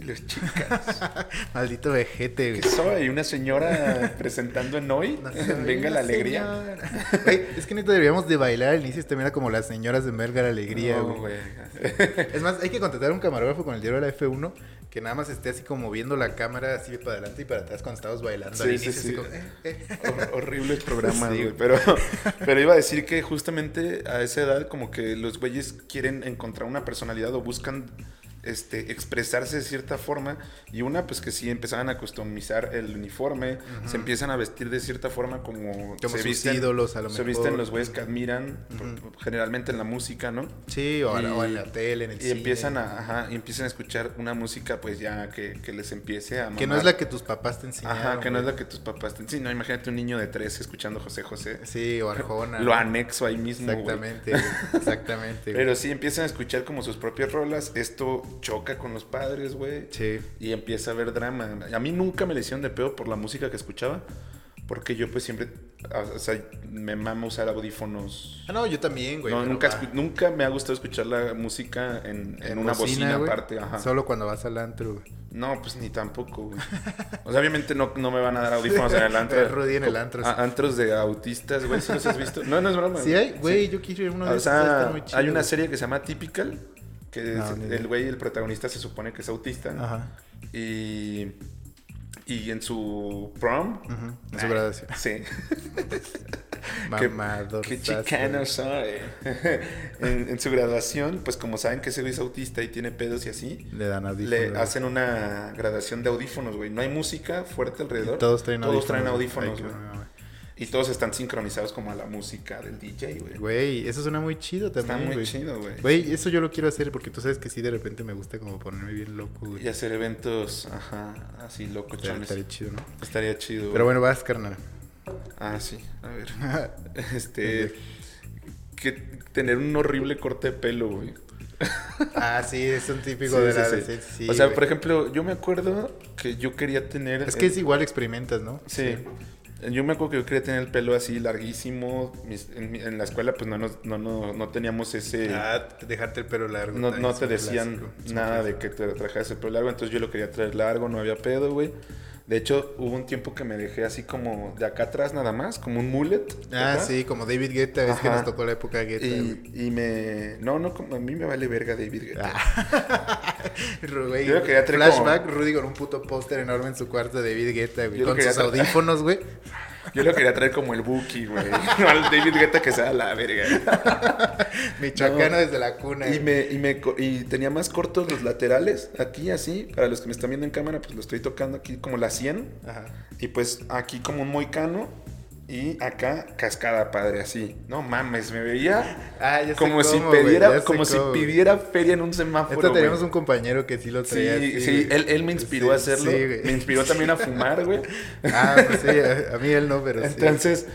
los, los chicas. [LAUGHS] maldito vejete güey ¿Qué soy? ¿Una señora presentando en hoy? [LAUGHS] No Venga la alegría. Güey, es que neta deberíamos de bailar al inicio también era como las señoras de Melgar Alegría, No, güey. güey. Es más, hay que contratar a un camarógrafo con el diario de la F1 que nada más esté así como moviendo la cámara así para adelante y para atrás cuando estamos bailando. Sí, al sí, inicio, así sí. como, eh, eh. Horribles programas, Sí, güey. Pero, pero iba a decir que justamente a esa edad, como que los güeyes quieren encontrar una personalidad o buscan este, expresarse de cierta forma. Y una, pues que sí empezaban a customizar el uniforme, se empiezan a vestir de cierta forma como, Como se sus visten, ídolos, a lo se mejor. visten los güeyes que admiran, por- generalmente en la música, ¿no? Sí, o, Y- en la tele, en el Y cine. empiezan a, ajá, y empiezan a escuchar una música, pues ya que, que les empiece a Que no mamar. es la que tus papás te enseñaron. Ajá, que no es la que tus papás te... Sí, no, imagínate un niño de 13 escuchando José José. Sí, o Arjona. [LAUGHS] Lo anexo ahí mismo. Exactamente. Exactamente. [LAUGHS] Pero sí empiezan a escuchar como sus propias rolas. Esto choca con los padres, güey. Sí. Y empieza a haber drama. A mí nunca me le hicieron de pedo por la música que escuchaba. Porque yo pues siempre... O sea, me mama usar audífonos. Ah, no, yo también, güey. no, nunca, va. nunca me ha gustado escuchar la música en, en una bocina, güey, aparte. Ajá. Solo cuando vas al antro, güey. No, pues ni tampoco, güey. O sea, obviamente no, no me van a dar audífonos en el [LAUGHS] antro. Rudy en el antro, sí. Antros de autistas, güey, ¿sí los has visto? No, no es broma. [LAUGHS] Sí hay, güey, yo quiero ir a uno de O sea, muy chido, hay una serie que se llama Typical, que No, el güey, el protagonista se supone que es autista. Ajá. Y, y en su prom... En su Ay, graduación. Sí. [LAUGHS] Qué- Mamador. Qué chicano soy. [LAUGHS] en, en su graduación, pues como saben que ese güey es autista y tiene pedos y así, Le dan audífonos. le hacen una graduación de audífonos, güey. No hay música fuerte alrededor. Todos traen Todos audífonos. traen güey. audífonos, qué güey. Y todos están sincronizados como a la música del DJ, güey. Güey, eso suena muy chido Está también, muy güey. chido, güey. Güey, eso yo lo quiero hacer porque tú sabes que sí, de repente me gusta como ponerme bien loco, güey. Y hacer eventos, ajá, así Estaría, locochones. estaría chido, ¿no? Estaría chido. Pero bueno, vas, carnal. Ah, sí, a ver. [LAUGHS] [LAUGHS] Este. Que tener un horrible corte de pelo, güey. ah, sí, es un típico Sí, de la sí. sí, o sea, por ejemplo, yo me acuerdo que yo quería tener. Es que el- es igual experimentas, ¿no? Sí. Yo me acuerdo que yo quería tener el pelo así larguísimo. Mis- En, la escuela, pues no, nos- no, no, no teníamos ese. Ah, dejarte el pelo largo. no, no te decían clásico, nada de que te trajeras el pelo largo. Entonces yo lo quería traer largo, no había pedo, güey. De hecho, hubo un tiempo que me dejé así como de acá atrás nada más, como un mullet. de Ah, acá. sí, como David Guetta, es que nos tocó la época Guetta. güey. Y, y me. No, no, como a mí me vale verga David Guetta. Ah. [LAUGHS] Güey, Yo quería flashback, como- Rudy con un puto póster enorme en su cuarto de David Guetta, güey. Yo lo Con sus audífonos, güey. [LAUGHS] Yo lo quería traer como el Buki, güey. [LAUGHS] No al David Guetta que sea la verga. [LAUGHS] Michoacano No. desde la cuna. Y, me, y, me, co- y tenía más cortos los laterales, aquí así. Para los que me están viendo en cámara, pues lo estoy tocando aquí como la 100. Ajá. Y pues aquí como un moicano. Y acá cascada padre, así. No mames, me veía Ah, como si cómo, pidiera, como si cómo, pidiera feria en un semáforo. Esto teníamos un compañero que sí lo traía. Sí, así, sí, él, él me inspiró Sí, a hacerlo. sí, me inspiró también a fumar, güey. [LAUGHS] Ah, pues sí, a, mí él no, pero sí. Entonces,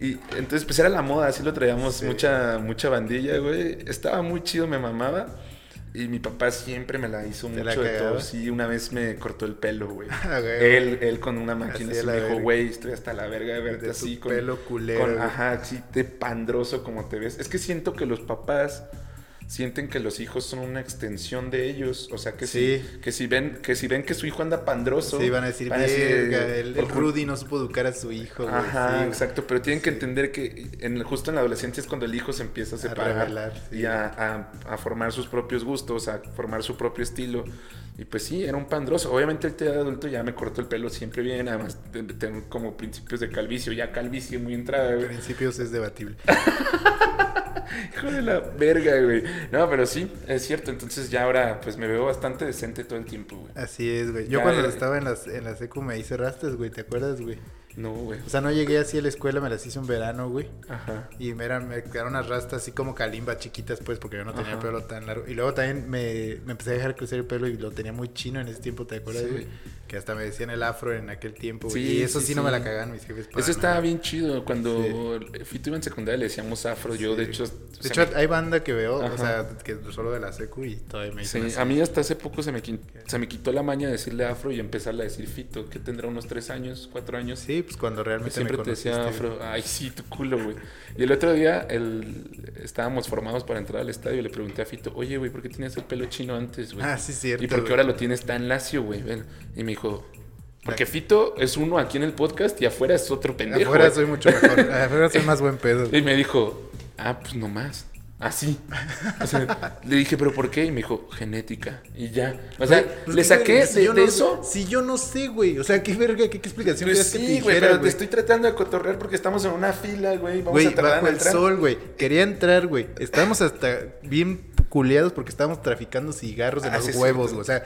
y entonces pues era la moda, así lo traíamos Sí. mucha, mucha bandilla, güey. Estaba muy chido, me mamaba. Y mi papá siempre me la hizo ¿Te mucho la de todo. Sí, una vez me cortó el pelo, güey. [LAUGHS] Ah, güey. él, él con una máquina Así me dijo, güey, estoy hasta la verga de verte De así. con, pelo culero, con- ajá, así de pandroso como te ves. Es que siento que los papás sienten que los hijos son una extensión de ellos. O sea, que, Sí. si, que, si, ven, que si ven que su hijo anda pandroso... Sí, van a decir, van a decir, verga, el, Rudy no supo educar a su hijo. Ajá, sí, exacto, pero tienen que entender que en, justo en la adolescencia es cuando el hijo se empieza a A separar revelar, y a, a- a formar sus propios gustos, a formar su propio estilo. Y pues sí, era un pandroso. Obviamente el de adulto ya me cortó el pelo siempre bien, además te- tengo como principios de calvicio, ya calvicie muy entrada, principios es debatible. [LAUGHS] Hijo de la verga, güey. No, pero sí, es cierto, entonces ya ahora pues me veo bastante decente todo el tiempo, güey. Así es, güey. Yo Ya, cuando eh. estaba en, las, en la secu me hice rastas, güey. ¿Te acuerdas, güey? No, güey. O sea, no llegué así a la escuela, me las hice en verano, güey. Ajá. Y me, eran, me quedaron unas rastas así como calimba chiquitas, pues, porque yo no tenía Ajá. pelo tan largo. Y luego también me, me empecé a dejar crecer el pelo y lo tenía muy chino en ese tiempo, ¿te acuerdas, Sí. güey? Que hasta me decían el afro en aquel tiempo, güey. Sí, y eso sí, sí, no me la cagaban mis jefes. para Eso estaba nada. bien chido. Cuando Fito iba en secundaria le decíamos afro. Yo, de hecho... De hecho, me- hay banda que veo, o sea, que solo de la secu y todavía me Sí, así. a mí hasta hace poco se me, quin- se me quitó la maña de decirle afro y empezarle a decir Fito, que tendrá unos tres años, cuatro años. Sí, pues cuando realmente siempre me te decía afro. Ay, sí, tu culo, güey. Y el otro día el, estábamos formados para entrar al estadio y le pregunté a Fito, oye, güey, ¿por qué tenías el pelo chino antes, güey? Ah, sí, cierto. ¿Y por qué ahora lo tienes tan lacio, güey? Y me dijo, porque Fito es uno aquí en el podcast y afuera es otro pendejo. Afuera güey". soy mucho mejor. [LAUGHS] Afuera soy más buen pedo. Y me dijo, ah, pues no más. Así. O sea, [LAUGHS] le dije, ¿pero por qué? Y me dijo, genética. Y ya. O sea, pues, le ¿qué saqué? Si de, eso. Si yo no sé, güey. O sea, qué verga, qué, qué explicación Pues querías que te sí, güey, pero te estoy tratando de cotorrear porque estamos en una fila, güey. Vamos Güey, a tardar bajo en el entrar. sol, güey. Quería entrar, güey. Estábamos hasta bien culeados porque estábamos traficando cigarros en Ah, los sí, huevos, güey. O sea,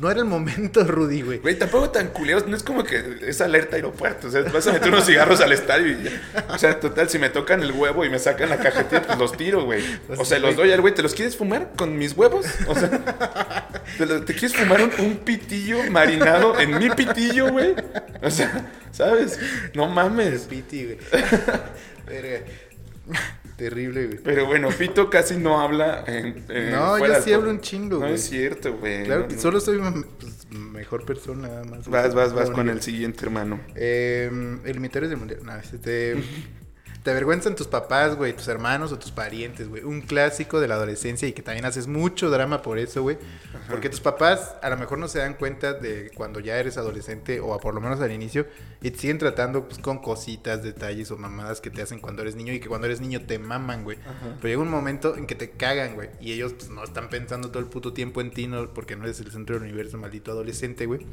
no era el momento, [LAUGHS] Rudy, güey. Güey, tampoco tan culeados. No es como que es alerta aeropuerto. O sea, vas a meter unos cigarros al estadio y ya. O sea, total, si me tocan el huevo y me sacan la cajetilla, pues los tiro, güey. [LAUGHS] O sea, los doy al güey. ¿Te los quieres fumar con mis huevos? O sea, ¿te, lo- te quieres fumar un, un pitillo marinado en mi pitillo, güey? O sea, ¿sabes? No mames. Piti, güey. [LAUGHS] Verga. Terrible, güey. Pero bueno, Fito casi no habla en, en- No, yo sí hablo un chingo, No güey. es cierto, güey. Claro No, que no. solo soy pues, mejor persona, nada más. Vas, vas, vas con el siguiente, hermano. Eh, el Miteros del Mundial. No, este, [LAUGHS] te avergüenzan tus papás, güey, tus hermanos o tus parientes, güey. Un clásico de la adolescencia y que también haces mucho drama por eso, güey. Porque tus papás a lo mejor no se dan cuenta de cuando ya eres adolescente o por lo menos al inicio y te siguen tratando pues, con cositas, detalles o mamadas que te hacen cuando eres niño y que cuando eres niño te maman, güey. Pero llega un momento en que te cagan, güey. Y ellos pues, no están pensando todo el puto tiempo en ti, no, porque no eres el centro del universo, maldito adolescente, güey.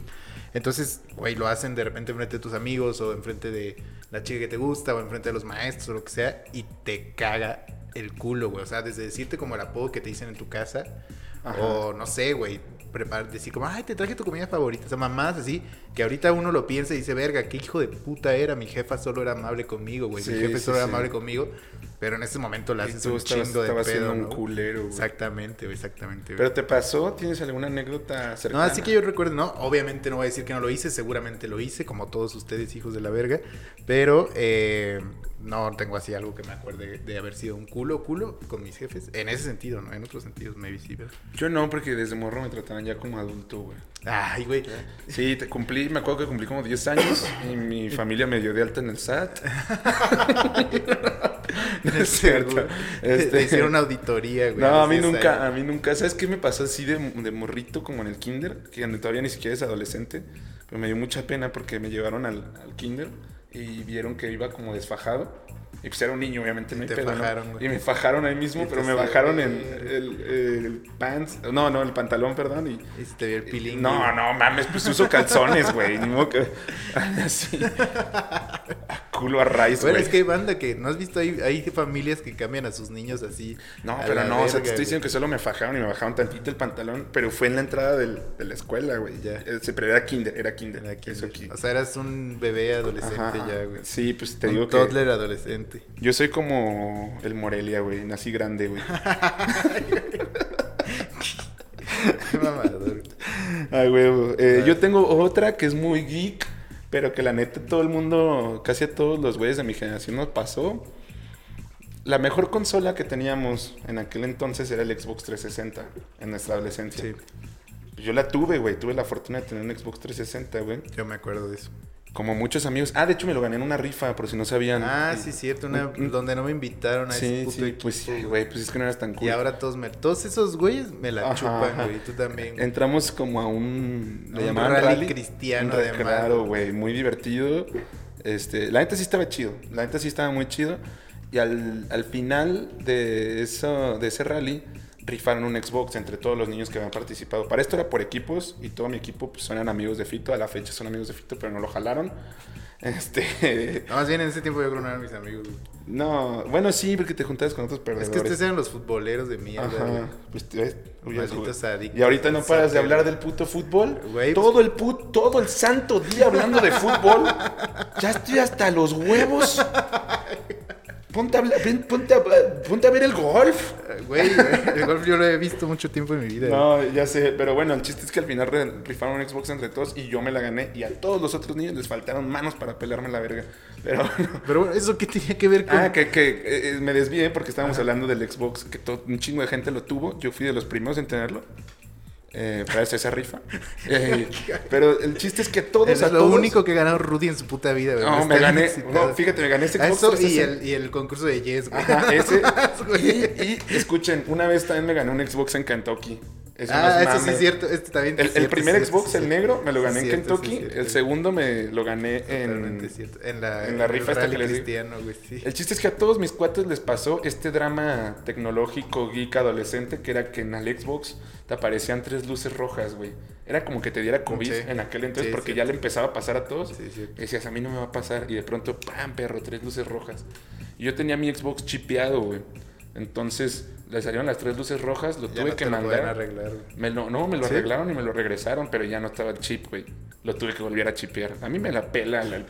Entonces, güey, lo hacen de repente enfrente de tus amigos o enfrente de la chica que te gusta o enfrente de los maestros o lo que sea y te caga el culo, güey. O sea, desde decirte como el apodo que te dicen en tu casa Ajá. o no sé, güey, preparar, decir como, ay, te traje tu comida favorita. O sea, mamás así, que ahorita uno lo piensa y dice, verga, qué hijo de puta era. Mi jefa solo era amable conmigo, güey. Mi Sí, jefe sí, solo era amable conmigo. Pero en ese momento Y haces un estabas, chingo de estabas pedo, siendo un ¿no? culero, güey. Exactamente, güey, exactamente. güey. ¿Pero te pasó? ¿Tienes alguna anécdota No, cercana? así que yo recuerdo, no, obviamente no voy a decir que no lo hice, seguramente lo hice, como todos ustedes, hijos de la verga, pero eh, no tengo así algo que me acuerde de haber sido un culo, culo con mis jefes, en ese sentido, ¿no? En otros sentidos, maybe sí. Yo no, porque desde morro me trataban ya como adulto, güey. Ay, güey. Sí, te cumplí, me acuerdo que cumplí como 10 años y mi [LAUGHS] familia me dio de alta en el SAT. [LAUGHS] no [LAUGHS] es cierto. Te Este, hicieron una auditoría, güey. No, a mí los 10 nunca, a mí nunca. ¿Sabes qué me pasó así de, de morrito como en el kinder? Que todavía ni siquiera es adolescente. Pero me dio mucha pena porque me llevaron al, al kinder y vieron que iba como desfajado. Y pues era un niño, obviamente, Y no te pedo, ¿no? fajaron, güey. Y me fajaron ahí mismo, pero te me bajaron hicieron- el, el pants. No, no, el pantalón, perdón. Y, Y se te vio el pilín. no, no mames, pues uso calzones, güey. Ni modo que. [LAUGHS] Así. [LAUGHS] Culo a raíz, Bueno, es que hay banda que, ¿no has visto? Hay, hay familias que cambian a sus niños así. No, pero no, o sea, te estoy diciendo güey. que solo me fajaron y me bajaron tantito el pantalón, pero fue en la entrada del- de la escuela, güey. Ya. Eh, Pero era kinder, era kinder. Era kinder. Eso aquí. O sea, eras un bebé adolescente Ajá. ya, güey. Sí, pues te un digo que toddler adolescente. yo soy como el Morelia, güey. Nací grande, güey. [LAUGHS] Qué mamador. Ay, güey. Eh, yo tengo otra que es muy geek, pero que la neta todo el mundo, casi a todos los güeyes de mi generación nos pasó. La mejor consola que teníamos en aquel entonces era el Xbox 360 en nuestra adolescencia. Sí, Yo la tuve, güey. Tuve la fortuna de tener un Xbox 360, güey. yo me acuerdo de eso. Como muchos amigos. Ah, de hecho me lo gané en una rifa, por si no sabían. Ah, sí, cierto, una, donde no me invitaron a ese Sí, puto sí, equipo, pues sí, güey. pues es que no eras tan cool. Y ahora todos me, todos esos güeyes me la Ajá, chupan, güey. Tú también. güey. Entramos como a un... A un rally cristiano, además. Claro, güey, muy divertido. Este, la neta sí estaba chido. La neta sí estaba muy chido. Y al, al final de, eso, de ese rally, rifaron un Xbox entre todos los niños que habían participado. Para esto era por equipos y todo mi equipo pues, eran amigos de Fito. A la fecha son amigos de Fito, pero no lo jalaron. [LAUGHS] Este... No, más bien en ese tiempo yo creo que no eran mis amigos, güey. No, bueno, sí, porque te juntabas con otros Es perdedores. que ustedes eran los futboleros de mierda. Ajá. Pues, Malditos adictos y ahorita no paras de hablar del puto fútbol. Güey, todo el put, todo el santo día hablando de fútbol. ya estoy hasta los huevos. [LAUGHS] Ponte a, ponte a, ponte a ver el golf. Eh, Güey, el golf yo lo he visto mucho tiempo en mi vida. güey. No, ya sé, pero bueno, el chiste es que al final rifaron un Xbox entre todos y yo me la gané. Y a todos los otros niños les faltaron manos para pelarme la verga. Pero [LAUGHS] Pero bueno, ¿eso qué tenía que ver con...? Ah, que, que eh, eh, me desvié porque estábamos hablando del Xbox, que todo, un chingo de gente lo tuvo. Yo fui de los primeros en tenerlo. Eh, para esa rifa. [LAUGHS] Eh, pero el chiste es que todos Eso a es lo todos- único que ganado Rudy en su puta vida, güey. No, Está me gané. No, fíjate, me gané este Eso y 360. el, y el concurso de Yes, güey. Ajá, ese. [LAUGHS] Y escuchen, una vez también me gané un Xbox en Kentucky. Eso no ah, es eso sí es cierto. Este también El, el primer cierto, Xbox, el negro, me lo gané en Kentucky. cierto. el segundo me lo gané en. En la, en la el rifa esta que les güey, sí. El chiste es que a todos mis cuates les pasó este drama tecnológico geek adolescente que era que en el Xbox te aparecían tres luces rojas, güey. Era como que te diera COVID Sí. en aquel entonces Sí, porque ya le empezaba a pasar a todos. Y decías, a mí no me va a pasar. Y de pronto, ¡pam! perro, tres luces rojas. Y yo tenía mi Xbox chipeado, güey. Entonces le salieron las tres luces rojas, lo Ya tuve no que te lo mandar. arreglar, güey. Me lo, no, me lo ¿Sí? arreglaron y me lo regresaron, pero ya no estaba el chip, güey. Lo tuve que volver a chipear. A mí me la pela la-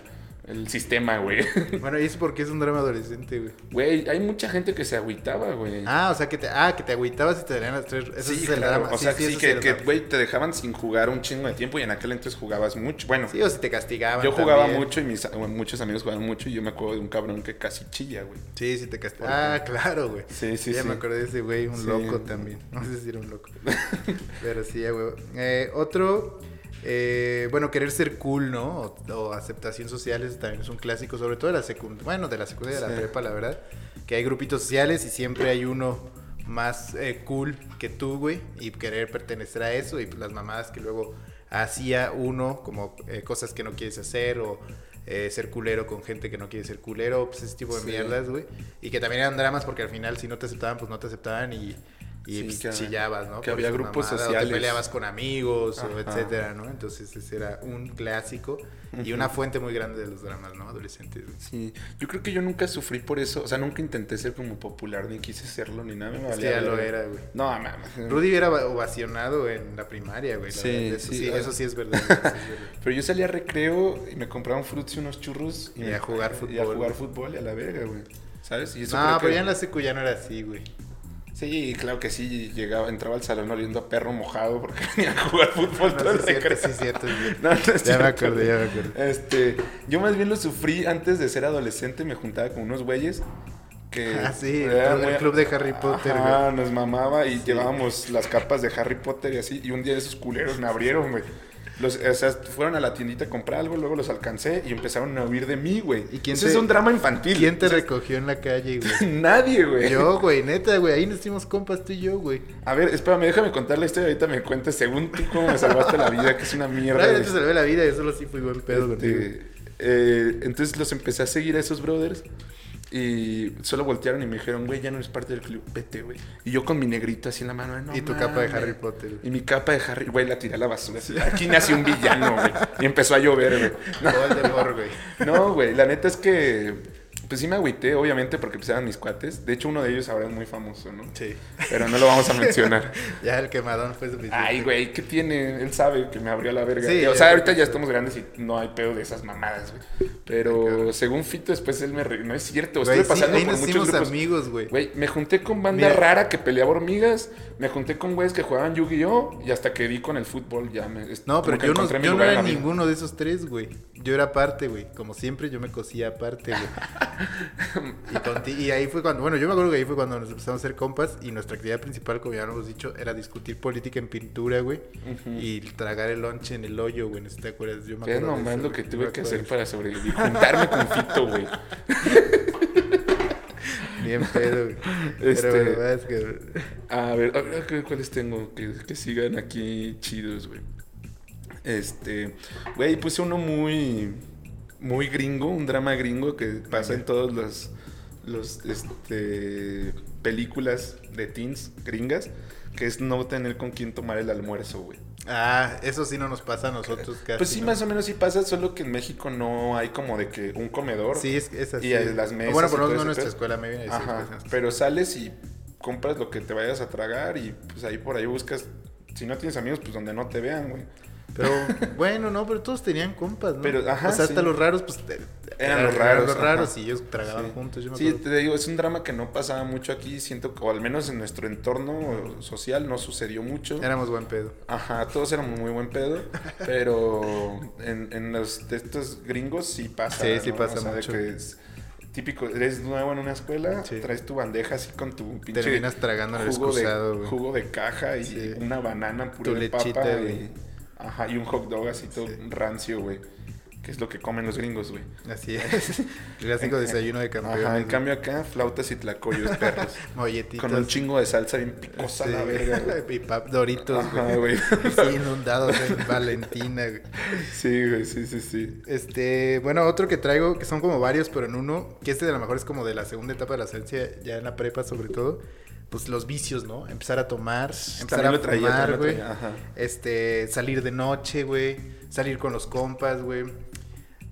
el sistema, güey. [LAUGHS] Bueno, y es porque es un drama adolescente, güey. Güey, hay mucha gente que se agüitaba, güey. Ah, o sea, que te, ah, que te agüitabas y te darían las tres. Eso sí, es el claro. drama. O sea, sí, es que, güey, te dejaban sin jugar un chingo de tiempo y en aquel entonces jugabas mucho. Bueno, Sí, o si te castigaban. yo jugaba también. mucho y mis, bueno, muchos amigos jugaban mucho y yo me acuerdo de un cabrón que casi chilla, güey. Sí, sí te castigaban. Ah, claro, güey. Sí, sí, ya sí. me acordé de ese güey, un Sí. loco también. [LAUGHS] No sé si era un loco. [LAUGHS] Pero sí, ya, güey. Eh, otro, eh, bueno, querer ser cool, ¿no? O, o aceptación social es, también es un clásico, sobre todo de la secundaria, bueno, de la secundaria, de la prepa, la verdad. Que hay grupitos sociales y siempre hay uno más eh, cool que tú, güey, y querer pertenecer a eso y las mamadas que luego hacía uno, como eh, cosas que no quieres hacer o eh, ser culero con gente que no quiere ser culero, pues ese tipo de Sí. mierdas, güey. Y que también eran dramas porque al final si no te aceptaban, pues no te aceptaban y, Y Sí, pues, que- chillabas, ¿no? que Por había grupos mamada, O sociales. te peleabas con amigos, o etcétera, ¿no? Entonces ese era un clásico y una fuente muy grande de los dramas, ¿no? Adolescentes. Sí, yo creo que yo nunca sufrí por eso, o sea, nunca intenté ser como popular, ni quise serlo, ni nada, me valía ya lo era, güey. No, mames. Rudy era ovacionado en la primaria, güey. la Sí, verdad, eso, sí, sí, eso sí es verdad. eso sí es verdad. [LAUGHS] Pero yo salía a recreo y me compraba un fruits y unos churros. Y me- a jugar Y a fútbol, jugar güey. fútbol y a la verga, güey. ¿Sabes? Y eso No, pero que- ya en la secu ya no era así, güey. Sí, claro que sí, llegaba, entraba al salón oliendo a perro mojado porque [LAUGHS] venía a jugar fútbol No, todo sí el cierto, sí cierto. sí es cierto. [LAUGHS] No, no es Ya me acordé, ya me acordé. Este, yo más bien lo sufrí antes de ser adolescente, me juntaba con unos güeyes que... [LAUGHS] Ah, sí, el el club de Harry Potter, Ajá, nos mamaba y llevábamos las capas de Harry Potter y así, y un día esos culeros me abrieron, güey. Los, o sea, fueron a la tiendita a comprar algo, luego los alcancé y empezaron a huir de mí, güey. ¿Y quién Ese te- es un drama infantil. ¿Quién te O sea, recogió en la calle, güey? [LAUGHS] Nadie, güey. Yo, güey, neta, güey. Ahí nos hicimos compas tú y yo, güey. A ver, espérame, déjame contar la historia. Ahorita me cuentes, según tú, cómo me salvaste la vida, que es una mierda. De- te salvé la vida, yo solo sí fui buen pedo Este, contigo. eh, entonces los empecé a seguir a esos brothers. Y solo voltearon y me dijeron, güey, ya no eres parte del club, vete, güey. Y yo con mi negrito así en la mano, no y tu capa de. Harry Potter. güey. Y mi capa de Harry, güey, la tiré a la basura. así, Aquí nació un villano, güey. Y empezó a llover, güey. Voldemort, güey. No, güey, la neta es que, pues sí me agüité, obviamente, porque pues eran mis cuates. De hecho, uno de ellos ahora es muy famoso, ¿no? Sí. Pero no lo vamos a mencionar. [LAUGHS] Ya el quemadón fue suficiente. Ay, güey, ¿qué tiene? Él sabe que me abrió la verga. Sí, o sea, ahorita ya sí. estamos grandes y no hay pedo de esas mamadas, güey. Pero según Fito, después él me... re- No es cierto, Güey, estuve sí, pasando ahí por nos muchos grupos. amigos, güey. Güey, me junté con banda Mira. rara que peleaba hormigas, me junté con güeyes que jugaban Yu-Gi-Oh! y hasta que di con el fútbol ya me... No, pero yo no, yo no era ninguno de esos tres, güey. Yo era parte, güey. Como siempre, yo me cosía aparte, güey. [LAUGHS] y, ahí fue cuando, bueno, yo me acuerdo que ahí fue cuando nos empezamos a hacer compas y nuestra actividad principal, como ya lo hemos dicho, era discutir política en pintura, güey. Y tragar el lonche en el hoyo, güey. ¿No te acuerdas? Yo me acuerdo de nomás eso, lo que tuve que hacer para sobrevivir. Juntarme con Fito, güey. [LAUGHS] Bien pedo, güey. Este- Pero verdad es que... A ver, a ver, ¿qué- ¿cuáles tengo? Que, que sigan aquí chidos, güey. Este, güey, puse uno muy, muy gringo, un drama gringo que pasa en todos los, los, este, películas de teens gringas, que es no tener con quién tomar el almuerzo, güey. Ah, eso sí no nos pasa a nosotros casi. Pues sí, ¿no? más o menos sí pasa, solo que en México no hay como de que un comedor. Sí, es, es así. Y las mesas Bueno, por lo menos en nuestra escuela me viene a decir Ajá, pero sales y compras lo que te vayas a tragar y pues ahí por ahí buscas, si no tienes amigos, pues donde no te vean, güey. Pero bueno, no, pero todos tenían compas, ¿no? Pero, ajá, o sea, hasta sí. los raros, pues Eran los raros, los raros ajá. y ellos tragaban Sí. juntos. Yo me Sí, te digo, es un drama que no pasaba mucho aquí, siento que, o al menos en nuestro entorno social no sucedió mucho. Éramos buen pedo. Ajá, todos éramos muy buen pedo, pero en, en los de estos gringos sí pasa. Sí, sí ¿no? pasa O sea, de mucho. que es típico, eres nuevo en una escuela, Sí. traes tu bandeja así con tu pinche Terminas tragando el jugo excusado, de, jugo de caja y Sí. una banana puré Tu de lechita, papa y, ajá, y un hot dog así todo Sí. rancio, güey. Que es lo que comen los gringos, güey. Así es. [LAUGHS] Clásico desayuno de campeones. Ajá, en cambio acá, flautas y tlacoyos, perros. [LAUGHS] Molletitos. con un chingo de salsa bien picosa Sí. la verga, güey. [LAUGHS] y pap Doritos, güey. güey. Sí, inundados en Valentina, güey. Sí, güey, sí, sí, sí. Este, bueno, otro que traigo, que son como varios, pero en uno, que este de lo mejor es como de la segunda etapa de la ciencia, ya en la prepa sobre todo, pues los vicios, ¿no? Empezar a tomar, empezar También a traía, fumar, güey. Este, salir de noche, güey. Salir con los compas, güey.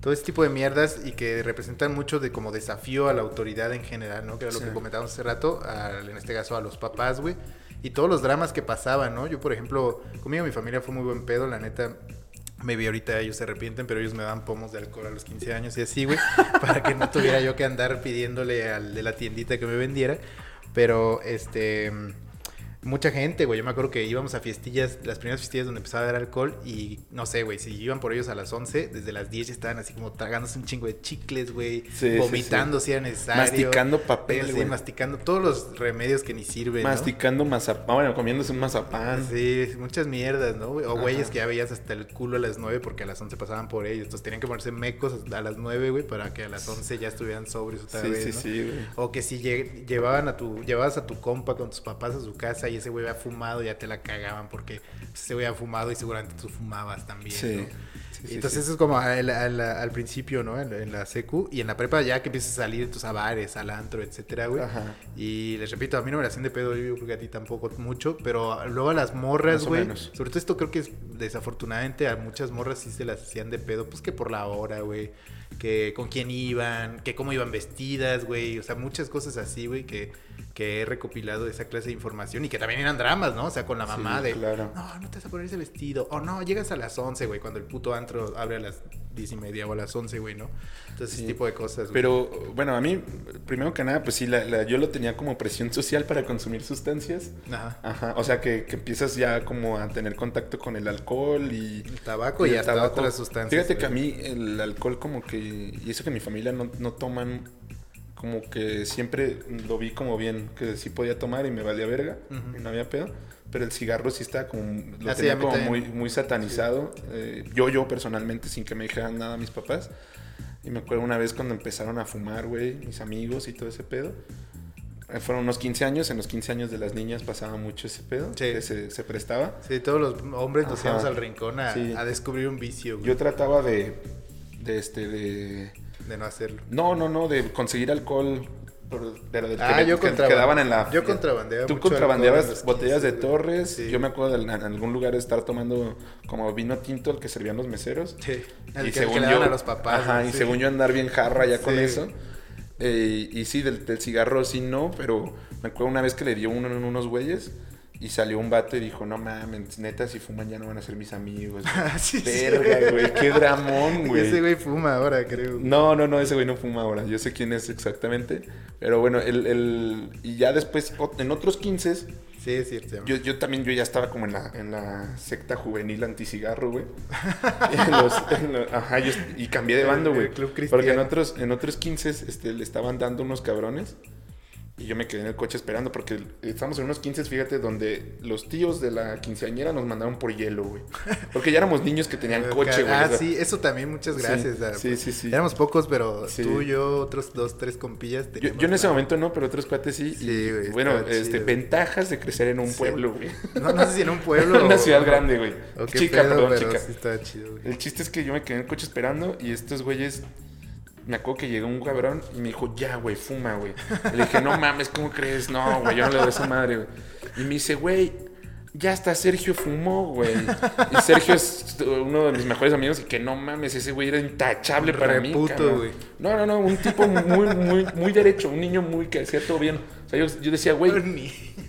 Todo ese tipo de mierdas y que representan mucho de como desafío a la autoridad en general, ¿no? Que era lo Sí. que comentábamos hace rato, en este caso a los papás, güey. Y todos los dramas que pasaban, ¿no? Yo, por ejemplo, conmigo mi familia fue muy buen pedo, la neta. Maybe ahorita ellos se arrepienten, pero ellos me dan pomos de alcohol a los 15 años y así, güey. [LAUGHS] para que no tuviera yo que andar pidiéndole al de la tiendita que me vendiera. Pero, este... Mucha gente, güey. Yo me acuerdo que íbamos a fiestillas, las primeras fiestillas donde empezaba a dar alcohol y no sé, güey, si iban por ellos a las 11, desde las 10 ya estaban así como tragándose un chingo de chicles, güey, Sí, sí, vomitando si era necesario. Masticando papel, Sí, güey. masticando todos los remedios que ni sirven, ¿no? Masticando mazapán, bueno, comiéndose un mazapán. Sí, muchas mierdas, ¿no? O güeyes que ya veías hasta el culo a las 9 porque a las 11 pasaban por ellos. Entonces tenían que ponerse mecos a las 9, güey, para que a las 11 ya estuvieran sobrios otra Sí, vez, sí, ¿no? sí, güey. O que si lle- llevaban a tu, llevabas a tu compa con tus papás a su casa y ese güey había fumado, ya te la cagaban porque ese güey había fumado y seguramente tú fumabas también, Sí. ¿no? Sí, Entonces sí. eso es como al, al- al principio, ¿no? En, en la secu. Y en la prepa ya que empiezas a salir tus a bares, al antro, etcétera, güey. Ajá. Y les repito, a mí no me la hacen de pedo, yo creo que a ti tampoco mucho. Pero luego a las morras, güey. Sobre todo esto creo que es desafortunadamente a muchas morras sí se las hacían de pedo. Pues que por la hora, güey. Que con quién iban, que cómo iban vestidas, güey. O sea, muchas cosas así, güey, que, que he recopilado de esa clase de información. Y que también eran dramas, ¿no? O sea, con la Sí, mamá de... claro. No, no te vas a poner ese vestido. O no, llegas a las 11, güey, cuando el puto antro abre a las 10 y media o a las 11, güey, ¿no? Entonces, Sí. ese tipo de cosas. güey. Pero bueno, a mí, primero que nada, pues sí, la- la- yo lo tenía como presión social para consumir sustancias. Ajá. Ajá, o sea que, que empiezas ya como a tener contacto con el alcohol y... El tabaco y, el hasta tabaco. otras sustancias. Fíjate que a güey. mí el alcohol como que... Y eso que mi familia no, no toman, como que siempre lo vi como bien, que sí podía tomar y me valía verga, Ujú. y no había pedo. Pero el cigarro sí estaba como... Lo Ah, sí, tenía como muy, muy satanizado. Eh, yo, yo personalmente, sin que me dijeran nada mis papás. Y me acuerdo una vez cuando empezaron a fumar, güey, mis amigos y todo ese pedo. Eh, Fueron unos 15 años, en los 15 años de las niñas pasaba mucho ese pedo, Sí. que se, se prestaba. Sí, todos los hombres nos íbamos al rincón a, Sí. a descubrir un vicio, güey. Yo trataba de, de este, de... De no hacerlo. No, no, no, de conseguir alcohol, pero, pero del que, Ah, me- yo que quedaban en la... yo contrabandeaba Tú mucho contrabandeabas botellas de 15, güey. Torres. Sí. Yo me acuerdo de en, algún lugar estar tomando como vino tinto el que servían los meseros. Sí. El y que, el que según le yo, daban a los papás. Ajá, y según yo andar bien jarra ya con eso. Eh, y sí, del, del cigarro sí no, pero me acuerdo una vez que le dio uno en unos güeyes y salió un vato y dijo, no mames, neta, si fuman ya no van a ser mis amigos. güey". [LAUGHS] Ah, sí. Güey. Verga, güey, qué dramón, [LAUGHS] güey. ese güey fuma ahora, creo. No, no, no, ese güey no fuma ahora. Yo sé quién es exactamente. Pero bueno, el, el- y ya después, en otros 15, Sí, es cierto. yo, yo también yo ya estaba como en la, en la secta juvenil anticigarro, güey. [LAUGHS] Ajá, yo- y cambié de bando, güey. Porque en otros, en otros 15 este, le estaban dando unos cabrones. Y yo me quedé en el coche esperando porque estamos en unos 15, fíjate, donde los tíos de la quinceañera nos mandaron por hielo, güey. Porque ya éramos niños que tenían [LAUGHS] coche, güey. Ah, o sea, sí, eso también, muchas Sí, gracias. ah, sí, sí, sí. Éramos pocos, pero Sí. tú, yo, otros dos, tres compillas. Yo, yo en ese la- momento no, pero otros cuates sí. Sí, güey, bueno, este, chido. ventajas de crecer en un Sí. pueblo, güey. [LAUGHS] No, no sé si en un pueblo. [LAUGHS] En una o- ciudad grande, güey. Chica, pedo, perdón, pero chica. sí estaba chido, güey. El chiste es que yo me quedé en el coche esperando y estos güeyes. Me acuerdo que llegó un cabrón y me dijo, ya, güey, fuma, güey. Le dije, no mames, ¿cómo crees? No, güey, yo no le doy esa madre, güey. Y me dice, güey, ya hasta Sergio fumó, güey. Y Sergio es uno de mis mejores amigos y que no mames, ese güey era intachable para mí. Cabrón. güey. No, no, no, un tipo muy, muy, muy derecho, un niño muy que hacía todo bien. O sea, yo, yo decía, güey,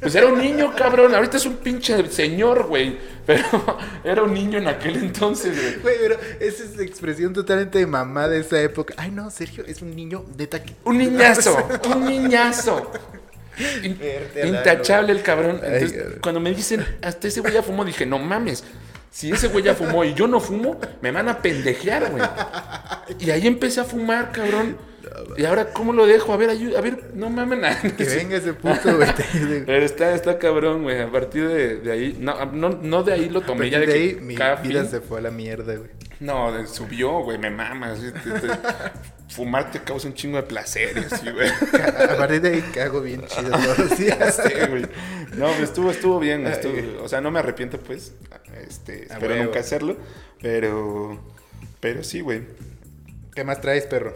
pues era un niño, cabrón. Ahorita es un pinche señor, güey. Pero [LAUGHS] era un niño en aquel entonces, güey. Güey, pero esa es la expresión totalmente de mamá de esa época. Ay, no, Sergio, es un niño neta que... Un niñazo, un niñazo. [LAUGHS] In- intachable el cabrón. Ay, Entonces, cabrón. cuando me dicen, hasta ese güey ya fumó, dije, no mames. Si ese güey ya fumó y yo no fumo, me van a pendejear, güey. Y ahí empecé a fumar, cabrón. Y ahora, ¿cómo lo dejo? A ver, ayuda, a ver, no mames nada. [LAUGHS] Que venga ese puto, [LAUGHS] güey. Pero está, está cabrón, güey. A partir de, de ahí, no, no, no de ahí lo tomé ya de, ahí, mi cada vida se fue a la mierda, güey. No, subió, güey, me mamas. sí, te- te- [LAUGHS] fumar te causa un chingo de placer, y así, güey. A partir de ahí cago bien chido todos los días. Sí, güey. No, pero estuvo, estuvo bien. Estuvo- o sea, no me arrepiento, pues. Este, espero nunca hacerlo. Pero, pero sí, güey. ¿Qué más traes, perro?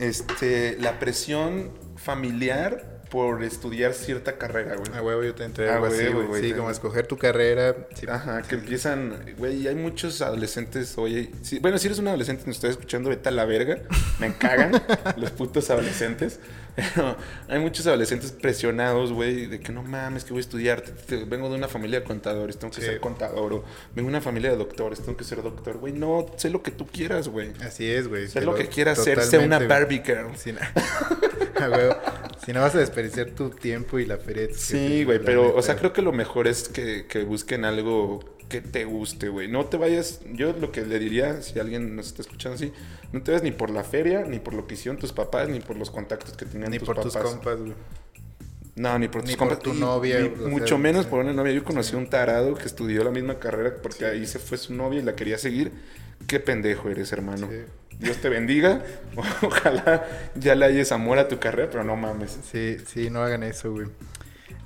Este, la presión familiar por estudiar cierta carrera, güey. A huevo, yo te entré A algo así, güey. güey, Sí, como escoger tu carrera. sí. Ajá, que empiezan, güey, hay muchos adolescentes, oye, sí, bueno, si eres un adolescente y nos estás escuchando, vete a la verga, me cagan [LAUGHS] los putos adolescentes, pero hay muchos adolescentes presionados, güey, de que no mames, que voy a estudiar, vengo de una familia de contadores, tengo que Sí. ser contador, o vengo de una familia de doctores, tengo que ser doctor, güey, no, sé lo que tú quieras, güey, Así es, güey. sé lo que quieras ser, sé una. Barbie girl. Sí, no. [LAUGHS] Si no vas a desperdiciar tu tiempo y la feria. Sí, güey, pero, neta. o sea, creo que lo mejor es que, que busquen algo que te guste, güey. No te vayas, yo lo que le diría, si alguien nos está escuchando así, no te vayas ni por la feria, ni por lo que hicieron tus papás, ni por los contactos que tenían Ni tus por papás. tus compas, güey. No, ni por tus Ni por tu Y- novia, y o sea, mucho menos por una novia. Yo conocí a un tarado que estudió la misma carrera porque ahí se fue su novia y la quería seguir. Qué pendejo eres, hermano. Sí. Dios te bendiga. [LAUGHS] Ojalá ya le hayas amor a tu carrera, pero no mames. Sí, sí, no hagan eso, güey.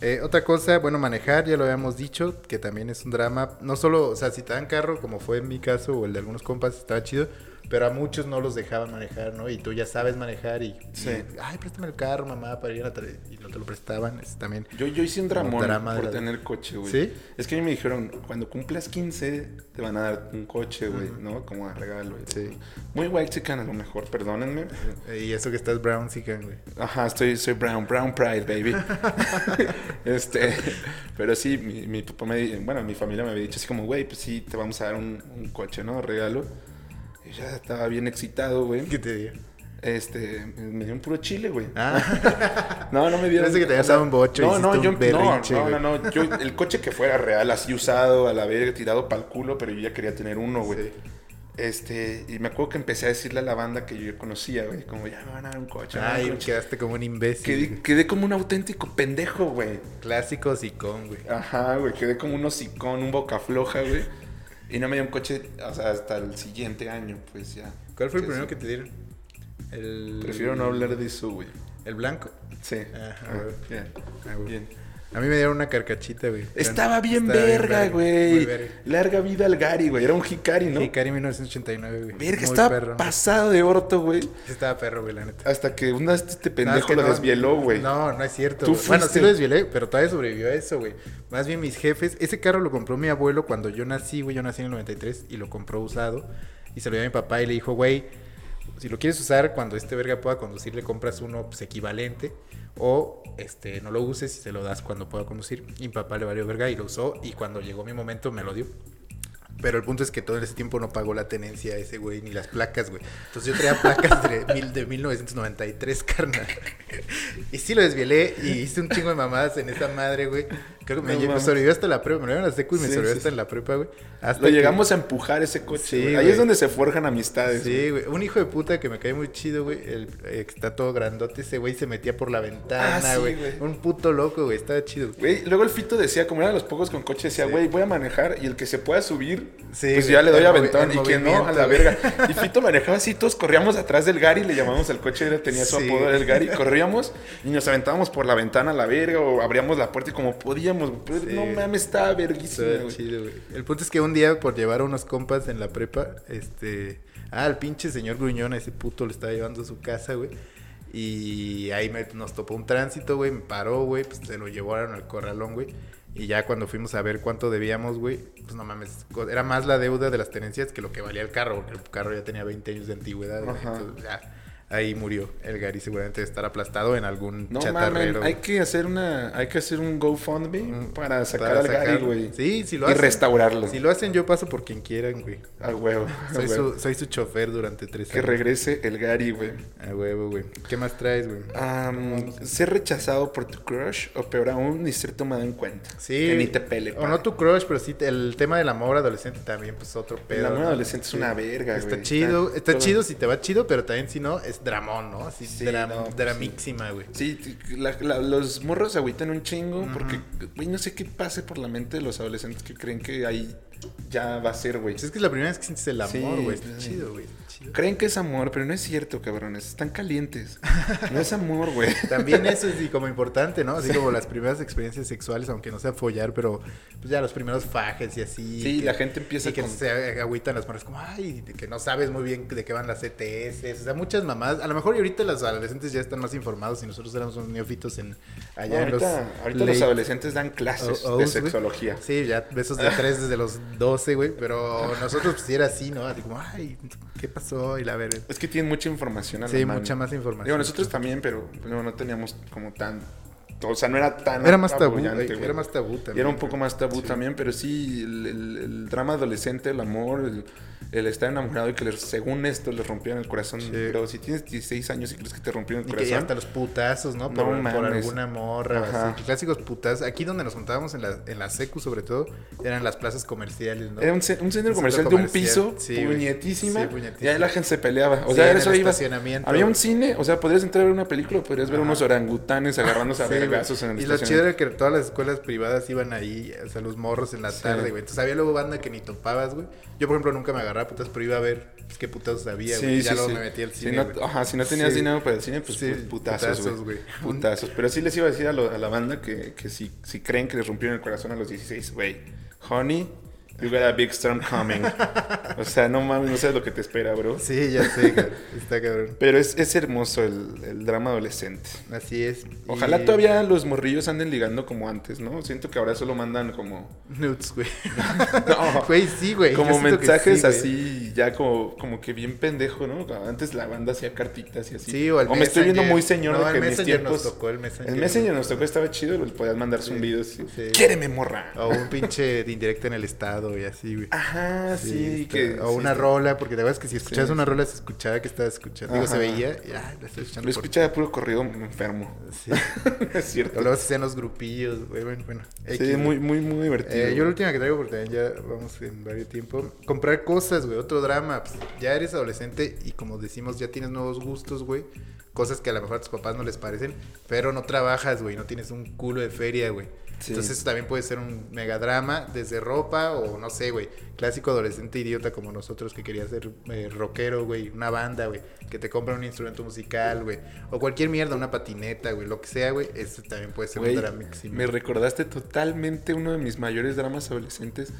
Eh, otra cosa, bueno, manejar, ya lo habíamos dicho, que también es un drama. No solo, o sea, si te dan carro, como fue en mi caso o el de algunos compas, estaba chido. Pero a muchos no los dejaban manejar, ¿no? Y tú ya sabes manejar y, Sí. y, ay, préstame el carro, mamá, para ir a la tele", y no te lo prestaban. Es también. Yo, yo hice un dramón drama por la- tener coche, güey. ¿Sí? Es que a mí me dijeron, cuando cumplas 15, te van a dar un coche, güey, ¿no? Como a regalo. Sí. Muy white chican a lo mejor, perdónenme. Eh, Y eso que estás brown, que, güey. Ajá, estoy, soy brown, brown pride, baby. [LAUGHS] este, pero sí, mi, mi papá me, bueno, mi familia me había dicho así como, güey, pues sí, te vamos a dar un, un coche, ¿no? Regalo. Ya estaba bien excitado, güey. ¿Qué te digo? Este, me dio un puro chile, güey. Ah, [LAUGHS] No, no me dieron. Parece que te habías dado un bocho No, no, yo no, no, no, no. Yo, el coche que fuera real, así usado, a la verga, tirado para el culo, pero yo ya quería tener uno, güey. Sí. Este, y me acuerdo que empecé a decirle a la banda que yo ya conocía, güey, como ya me van a dar un coche. Ay, coche". quedaste como un imbécil. Quedé, quedé como un auténtico pendejo, güey. Clásico sicón, güey. Ajá, güey, quedé como un hocicón, un boca floja, güey. Y no me dio un coche, o sea, hasta el siguiente año, pues ya. ¿Cuál fue el primero que te dieron? El... Prefiero no hablar de eso, güey. El blanco. Sí. Ajá, Ah, bien. Ah. Bien. A mí me dieron una carcachita, güey. Estaba bien Estaba verga, Muy güey. verga. Larga vida al Gary, güey. Era un Hikari, ¿no? Sí, Cari 1989, güey. Verga, Muy estaba perro. pasado de orto, güey. Estaba perro, güey, la neta. Hasta que una vez este No, pendejo es que lo no- desvieló, güey. No, no es cierto. Tú. Bueno, sí lo desvielé, pero todavía sobrevivió a eso, güey. Más bien mis jefes, ese carro lo compró mi abuelo cuando yo nací, güey. Yo nací en el 93 y lo compró usado. Y se lo dio a mi papá y le dijo, güey, si lo quieres usar, cuando este verga pueda conducir, le compras uno pues, equivalente. O este, no lo uses y se lo das cuando pueda conducir. Y mi papá le valió verga y lo usó. Y cuando llegó mi momento me lo dio. Pero el punto es que todo ese tiempo no pagó la tenencia a ese güey, ni las placas, güey. Entonces yo traía placas de, [LAUGHS] mil, de 1993, carnal. [LAUGHS] Y sí lo desvielé y hice un chingo de mamadas en esa madre, güey. Creo que me, No me mames. sobrevivió hasta la prepa. Me lo a la secu y me Sí, sobrevivió sí, hasta sí. en la prepa, güey. Hasta Lo que- llegamos a empujar ese coche, Sí, güey. Ahí es donde se forjan amistades. Sí, güey. Un hijo de puta que me cae muy chido, güey. El eh, está todo grandote, ese güey se metía por la Ah, ventana, sí, güey. Un puto loco, güey. Estaba chido. Güey, luego el Fito decía, como eran los pocos con coche, decía, güey, voy a manejar y el que se pueda subir, pues ya le doy el aventón. el Y que no, a la verga. Y Fito manejaba así, todos corríamos atrás del Gary, le llamamos al coche, era- tenía su apodo del Gary, corríamos y nos aventábamos por la ventana a la verga o abríamos la puerta y como podíamos. Pero Sí. no mames, estaba verguísima, güey. chido, güey. El punto es que un día, por llevar a unos compas en la prepa, este. Ah, el pinche señor Gruñón, ese puto le estaba llevando a su casa, güey. Y ahí me- nos topó un tránsito, güey. Me paró, güey. Pues se lo llevaron al corralón, güey. Y ya cuando fuimos a ver cuánto debíamos, güey, pues no mames, era más la deuda de las tenencias que lo que valía el carro, porque el carro ya tenía 20 años de antigüedad, güey. Entonces, ya, ahí murió el Gary, seguramente de estar aplastado en algún No chatarrero. mames, hay que hacer una, hay que hacer un GoFundMe Mm, para sacar para al Gary, güey. Sí, si lo y hacen. restaurarlo. Si lo hacen, yo paso por quien quieran, güey. A huevo. a Soy huevo. su, soy su chofer durante tres Que años. regrese el Gary, güey. A huevo, güey. ¿Qué más traes, güey? Am, ser rechazado por tu crush o peor aún, ni ser tomado en cuenta. Sí. Que ni te pele. O padre. no tu crush, pero sí te- el tema del amor adolescente también, pues otro pedo. El amor ¿no? adolescente es una verga, Está güey. chido, Está está, todo- chido si te va chido, pero también si no, es dramón, ¿no? Así, Sí, dram- no, pues dramísima, güey. Sí, la- la- los morros se agüitan un chingo porque, güey, no sé qué pase por la mente de los adolescentes que creen que ahí ya va a ser, güey. Es que es la primera vez que sientes el amor, güey. Sí. chido, güey. Creen que es amor, pero no es cierto, cabrones. Están calientes. No es amor, güey. [LAUGHS] También [LAUGHS] eso es como importante, ¿no? Así como las primeras experiencias sexuales, aunque no sea follar, pero pues ya los primeros fajes y así. Sí, que- la gente empieza y que con- se agüitan las manos como, ay, que no sabes muy bien de qué van las ETS. O sea, muchas mamadas. A lo mejor y ahorita los adolescentes ya están más informados y nosotros éramos unos neofitos en allá en los. ahorita ahorita los adolescentes dan clases o- de sexología. Sí, ya besos de tres desde los 12, güey. Pero nosotros pues era así, ¿no? Así como, ay, ¿qué pasó? Y la verga. Es que tienen mucha información a la Sí, mano. mucha más información. Digo, nosotros también, pero no, no teníamos como tan... O sea, no era tan... Era más tabú, güey, era más tabú también. Y era un poco más tabú Sí. también, pero sí, el, el- el drama adolescente, el amor, el, el estar enamorado y que les- según esto les rompieron el corazón. Sí. Pero si tienes 16 años y crees que te rompieron el Y que corazón... hasta los putazos, ¿no? No Por, por mames. alguna morra. así. Clásicos putazos. Aquí donde nos juntábamos en la, en la secu, sobre todo, eran las plazas comerciales, ¿no? Era un, ce- un centro comercial de un piso, sí, puñetísima, Sí, puñetísima. y ahí la gente se peleaba. O sea, eso ibas- Había un cine, o sea, podrías entrar a ver una película, podrías ver Ajá. unos orangutanes agarrándose a vergazos en el Y lo chido era que todas las escuelas privadas iban ahí, o sea, los morros en la tarde, güey. Entonces había luego banda que ni topabas, güey. Yo, por ejemplo, nunca me agarraba putas, pero iba a ver pues, qué putas había, güey. Sí, ya sí, luego sí. me metí al Si cine, no- güey. ajá, si no tenías dinero para el cine, pues, Sí, pues, putazos, güey. güey. Putazos. Pero sí les iba a decir a, lo- a la banda que, que si, si creen que les rompieron el corazón a los 16, güey. Honey, you got a big storm coming. [LAUGHS] o sea, no mames, no sabes lo que te espera, bro. Sí, ya sé. Está cabrón. Pero es, es hermoso el, el drama adolescente. Así es. Ojalá Y- todavía los morrillos anden ligando como antes, ¿no? Siento que ahora solo mandan como... Nudes, güey. [LAUGHS] No, Güey, sí, güey. como mensajes sí, así, ya como, como que bien pendejo, ¿no? Antes la banda hacía cartitas y así. Sí, o al me estoy viendo muy señor No, de el que en mis tiempos... nos tocó, el Messenger. El Messenger nos tocó, estaba chido, podías mandar zumbidos. sí. ¡Quiéreme, morra! O un pinche de indirecta en el estado y así, güey. Ajá, sí, está- que... o sí, una rola, porque te acuerdas que si escuchabas Sí, una sí. rola se escuchaba que estabas escuchando. Digo, se veía y ah, la estoy escuchando. Lo por- escuchaba puro corrido enfermo. Sí. [LAUGHS] es cierto. O luego se hacían los grupillos, güey. Bueno, bueno. Sí, X, muy, güey. muy, muy divertido. Eh, yo la última que traigo, porque también ya vamos en varios tiempo. Comprar cosas, güey. Otro drama. Pues, ya eres adolescente y como decimos, ya tienes nuevos gustos, güey. Cosas que a lo mejor a tus papás no les parecen. Pero no trabajas, güey. No tienes un culo de feria, güey. Sí. Entonces eso también puede ser un megadrama. Desde ropa o no sé, güey. Clásico adolescente idiota como nosotros que quería ser eh, rockero, güey. Una banda, güey. Que te compra un instrumento musical, güey. O cualquier mierda, una patineta, güey. Lo que sea, güey. Eso también puede ser Güey, un dramísimo. me recordaste totalmente uno de mis mayores dramas adolescentes.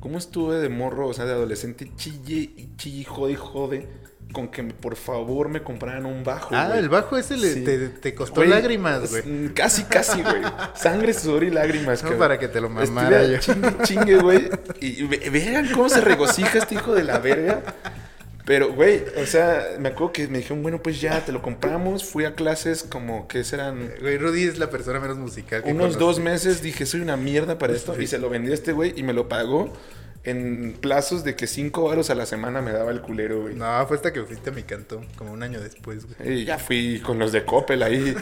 ¿Cómo estuve de morro, o sea, de adolescente, chille y chille, jode y jode, con que por favor me compraran un bajo? Ah, el bajo ese le- Sí. te, te costó lágrimas, güey. Casi, casi, güey. [LAUGHS] Sangre, sudor y lágrimas. No, cabrón. para que te lo mamara yo. Chingue, chingue, güey. Y ve- vean cómo se regocija este hijo de la verga. Pero, güey, o sea, me acuerdo que me dijeron, bueno, pues ya, te lo compramos. Fui a clases como que serán Güey, Rudy es la persona menos musical que unos dos meses. Dije, soy una mierda para esto. Sí. Y se lo vendí a este güey y me lo pagó en plazos de que cinco varos a la semana me daba el culero, güey. No, fue hasta que fuiste a mi canto, como un año después, güey. Y ya fui con los de Coppel ahí.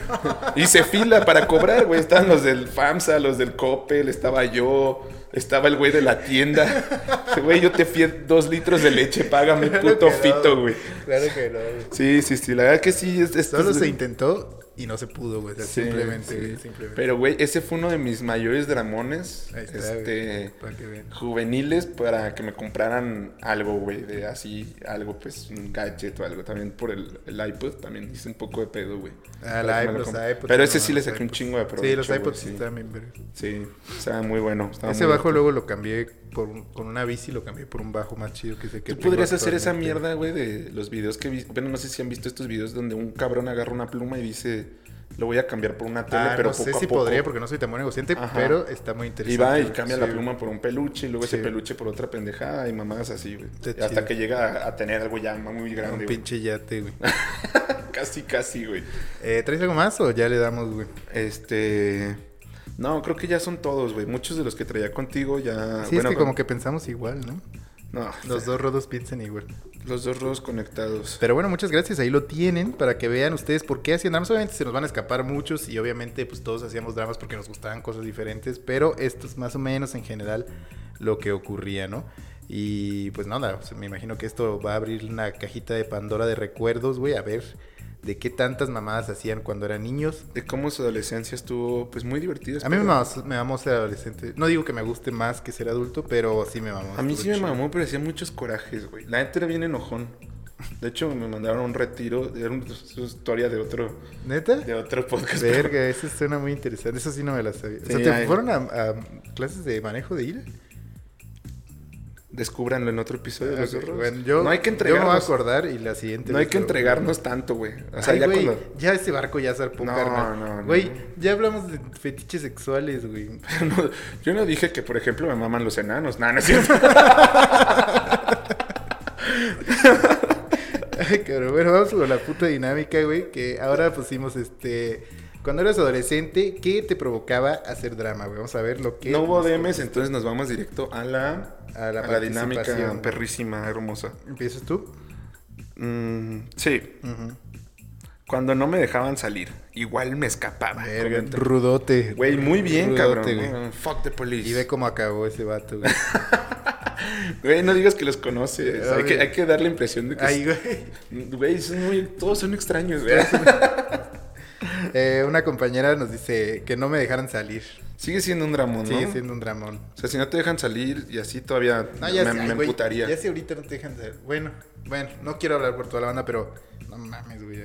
Hice fila para cobrar, güey. Estaban los del FAMSA, los del Coppel, estaba yo, estaba el güey de la tienda. [LAUGHS] Güey, yo te fui dos litros de leche, págame, Claro puto no, fito, güey. Claro que no, güey. Sí, sí, sí, la verdad que sí. Es, es- Solo es- se intentó y no se pudo, güey. O sea, Sí, simplemente, sí. güey, simplemente. Pero, güey, ese fue uno de mis mayores dramones. Ahí está, este. para que. Juveniles para que me compraran algo, güey, de así, algo, pues, un gadget o algo. También por el, el iPod, también hice un poco de pedo, güey. Ah, lo iPod, los iPods. Pero no, ese sí le los saqué un chingo de Sí, provecho. los güey, iPods sí. verga. Sí, estaba muy bueno. Ese muy bajo luego lo cambié por un- con una bici, lo cambié por un bajo más chido que sé que Tú podrías hacer esa mierda, güey, de los videos que vi. Bueno, no sé si han visto estos videos donde un cabrón agarra una pluma y dice, lo voy a cambiar por una tele, Ah, pero no poco sé a si poco. podría porque no soy tan buen negociante, Ajá. pero está muy Y interesante. va y cambia Sí, la pluma por un peluche y luego Sí. ese peluche por otra pendejada y mamadas así, güey. Y Hasta chido. que llega a, a tener algo ya muy grande, Un pinche yate, güey. [LAUGHS] Casi, casi, güey. Eh, ¿Traes algo más o ya le damos, güey? Este... No, creo que ya son todos, güey. Muchos de los que traía contigo ya... Sí, bueno, es que como que pensamos igual, ¿no? No, Los dos rodos piensan igual. los dos rodos conectados. Pero bueno, muchas gracias. Ahí lo tienen para que vean ustedes por qué hacían dramas. Obviamente se nos van a escapar muchos y obviamente pues todos hacíamos dramas porque nos gustaban cosas diferentes. Pero esto es más o menos en general lo que ocurría, ¿no? Y pues nada, me imagino que esto va a abrir una cajita de Pandora de recuerdos, güey, a ver de qué tantas mamadas hacían cuando eran niños. De cómo su adolescencia estuvo, pues, muy divertida. A mí me mamó, me mamó ser adolescente. No digo que me guste más que ser adulto, pero sí me mamó. A mí sí me mamó, pero hacía muchos corajes, güey. La neta era bien enojón. De hecho, me mandaron un retiro. Era una historia de otro, ¿Neta? de otro podcast. Verga, eso suena muy interesante. Eso sí no me la sabía. o sea, Sí, ¿te hay- fueron a, a clases de manejo de ira? Descúbranlo en otro episodio de los Ok, zorros. bueno, yo, no hay que yo me voy a entregarnos. acordar y la siguiente No hay que entregarnos tanto, güey. O sea, Ay, ya güey, cuando. ya ese barco ya zarpó, No, carnal. no, no. Güey, ya hablamos de fetiches sexuales, güey. [LAUGHS] No, yo no dije que, por ejemplo, me maman los enanos. No, no es cierto. [LAUGHS] Ay, cabrón. Bueno, vamos con la puta dinámica, güey. Que ahora pusimos este. Cuando eras adolescente, ¿qué te provocaba hacer drama? Vamos a ver lo que. no hubo DMs, entonces nos vamos directo a la, A la a la dinámica perrísima, hermosa. ¿Empiezas tú? Mm, sí, cuando no me dejaban salir, igual me escapaba. Verga, rudote. Güey, muy bien, Rudote, cabrón. güey. ¿no? Fuck the police. Y ve cómo acabó ese vato, güey. [LAUGHS] Güey, no digas que los conoces. Ay, Hay que, hay que dar la impresión de que. Ay, güey. Güey, son muy- todos son extraños, [LAUGHS] güey. Eh, una compañera nos dice que no me dejaran salir. Sigue siendo un dramón, ¿no? Sigue siendo un dramón. O sea, si no te dejan salir y así todavía No, ya me, güey, emputaría. Ya si ahorita no te dejan salir. Bueno, bueno, no quiero hablar por toda la banda, pero no mames, güey.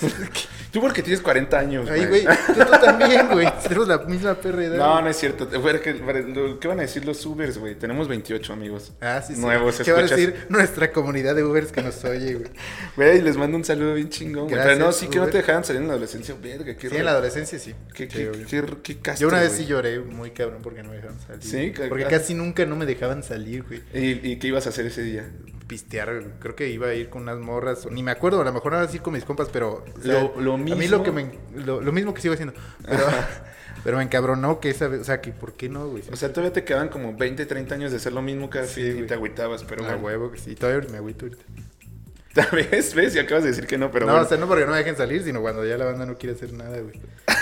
[LAUGHS] Tú porque tienes 40 años, Ay, güey, tú, tú también, güey. [LAUGHS] Tenemos la misma perra edad. No, no es cierto. ¿Qué van a decir los Ubers, güey? Tenemos 28 amigos. Ah, sí, sí. Nuevos, ¿Qué va a escuchas? decir nuestra comunidad de Ubers que nos oye, güey? [LAUGHS] Güey, les mando un saludo bien chingón, güey. Pero no, sí que no te dejaran salir en la adolescencia. Verga, qué Sí, en la adolescencia sí. Qué, Sí, qué, obvio. qué, qué castre, Yo una vez güey. sí lloré muy cabrón porque no me dejaban salir. Sí, que- Porque casi nunca no me dejaban salir, güey. ¿Y, y qué ibas a hacer ese día? Pistear, creo que iba a ir con unas morras, ni me acuerdo, a lo mejor era así con mis compas, pero... o sea, Lo- lo A mí mismo- lo que me... Lo, lo mismo que sigo haciendo, pero... [LAUGHS] pero me encabronó que esa vez, o sea, que ¿por qué no, güey? O sea, todavía te quedan como 20, 30 años de hacer lo mismo cada Sí, fin y güey. te agüitabas, pero a huevo que sí. Todavía me agüito ahorita. [LAUGHS] ¿Ves? ¿Ves? Y acabas de decir que no, pero no, bueno. o sea, no porque no me dejen salir, sino cuando ya la banda no quiere hacer nada, güey. [LAUGHS]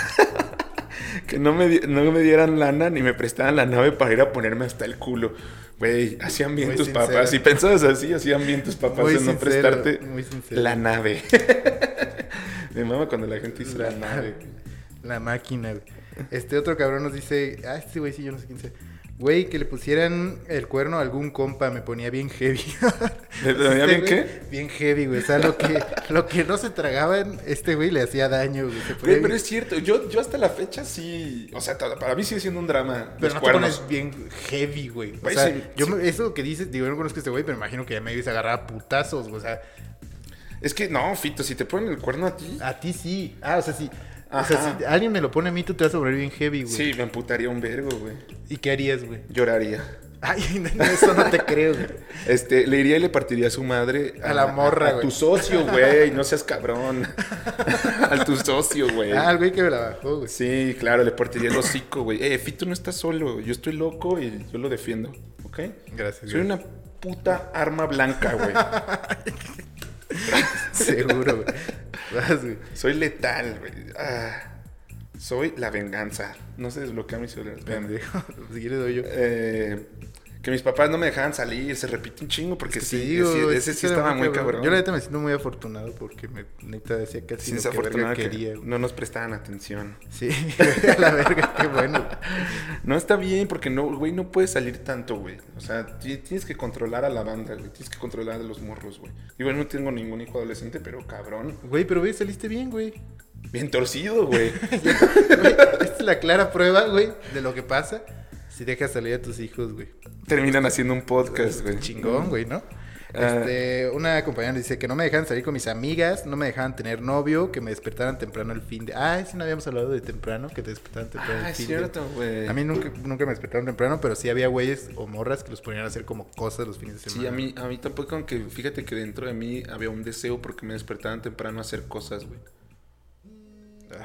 Que no me, no me dieran lana ni me prestaran la nave para ir a ponerme hasta el culo. Güey, hacían bien Muy tus sincero. papás. Si pensabas así, hacían bien tus papás Muy en no prestarte la nave. [LAUGHS] Me mama cuando la gente dice la, nave. La máquina. Este otro cabrón nos dice, ah, este güey sí, yo no sé quién sea. Güey, que le pusieran el cuerno a algún compa, me ponía bien heavy. [LAUGHS] ¿Le ponía Este bien qué? Bien heavy, güey. O sea, lo que, [LAUGHS] lo que no se tragaban, este güey le hacía daño, güey. Pero es cierto, yo, yo hasta la fecha sí. O sea, para mí sigue siendo un drama. Pero no cuernos. te pones bien heavy, güey. O sea, sí, yo sí. me- eso que dices, digo, yo no conozco a este güey, pero me imagino que ya me ibas a agarrar a putazos, güey. O sea, Es que no, Fito, si te ponen el cuerno a ti. a ti sí. Ah, o sea, sí. O sea, Ajá. si alguien me lo pone a mí, tú te vas a volver bien heavy, güey. Sí, me amputaría un vergo, güey. ¿Y qué harías, güey? Lloraría. Ay, [LAUGHS] no, eso no te creo, güey. Este, le iría y le partiría a su madre. A la morra, a, güey. tu socio, güey. No seas cabrón. [LAUGHS] a tu socio, güey. Ah, el güey que me la bajó, güey. Sí, claro, le partiría el hocico, güey. Eh, Fito no está solo. Yo estoy loco y yo lo defiendo. ¿Ok? Gracias, Soy güey. una puta arma blanca, güey. [LAUGHS] [LAUGHS] Seguro, güey. Soy letal, güey. Ah, soy la venganza. No se desbloquea mi celular. espérame. [LAUGHS] Si quieres doy yo. Eh, que mis papás no me dejaban salir. Se repite un chingo porque Es que sí, digo, ese, sí estaba muy cabrón. Yo la neta me siento muy afortunado porque me neta decía casi Sí, lo que verga que quería, güey. no nos prestaban atención. Sí, [LAUGHS] a la verga, qué bueno. No está bien porque no, güey, no puedes salir tanto, güey. O sea, ti- tienes que controlar a la banda, güey. Tienes que controlar a los morros, güey. Igual no tengo ningún hijo adolescente, pero cabrón. Güey, pero güey, saliste bien, güey. Bien torcido, güey. [LAUGHS] Güey, Esta es la clara prueba, güey, de lo que pasa si dejas salir a tus hijos, güey. Terminan haciendo un podcast, güey. Chingón, güey, ¿no? Ah. Este, una compañera dice que no me dejaban salir con mis amigas, no me dejaban tener novio, que me despertaran temprano el fin de. Ah, sí, no habíamos hablado de temprano, que te despertaran temprano Ah, el fin de. cierto, güey. A mí nunca, nunca me despertaron temprano, pero sí había güeyes o morras que los ponían a hacer como cosas los fines de semana. Sí, a mí, a mí tampoco, aunque fíjate que dentro de mí había un deseo porque me despertaban temprano a hacer cosas, güey.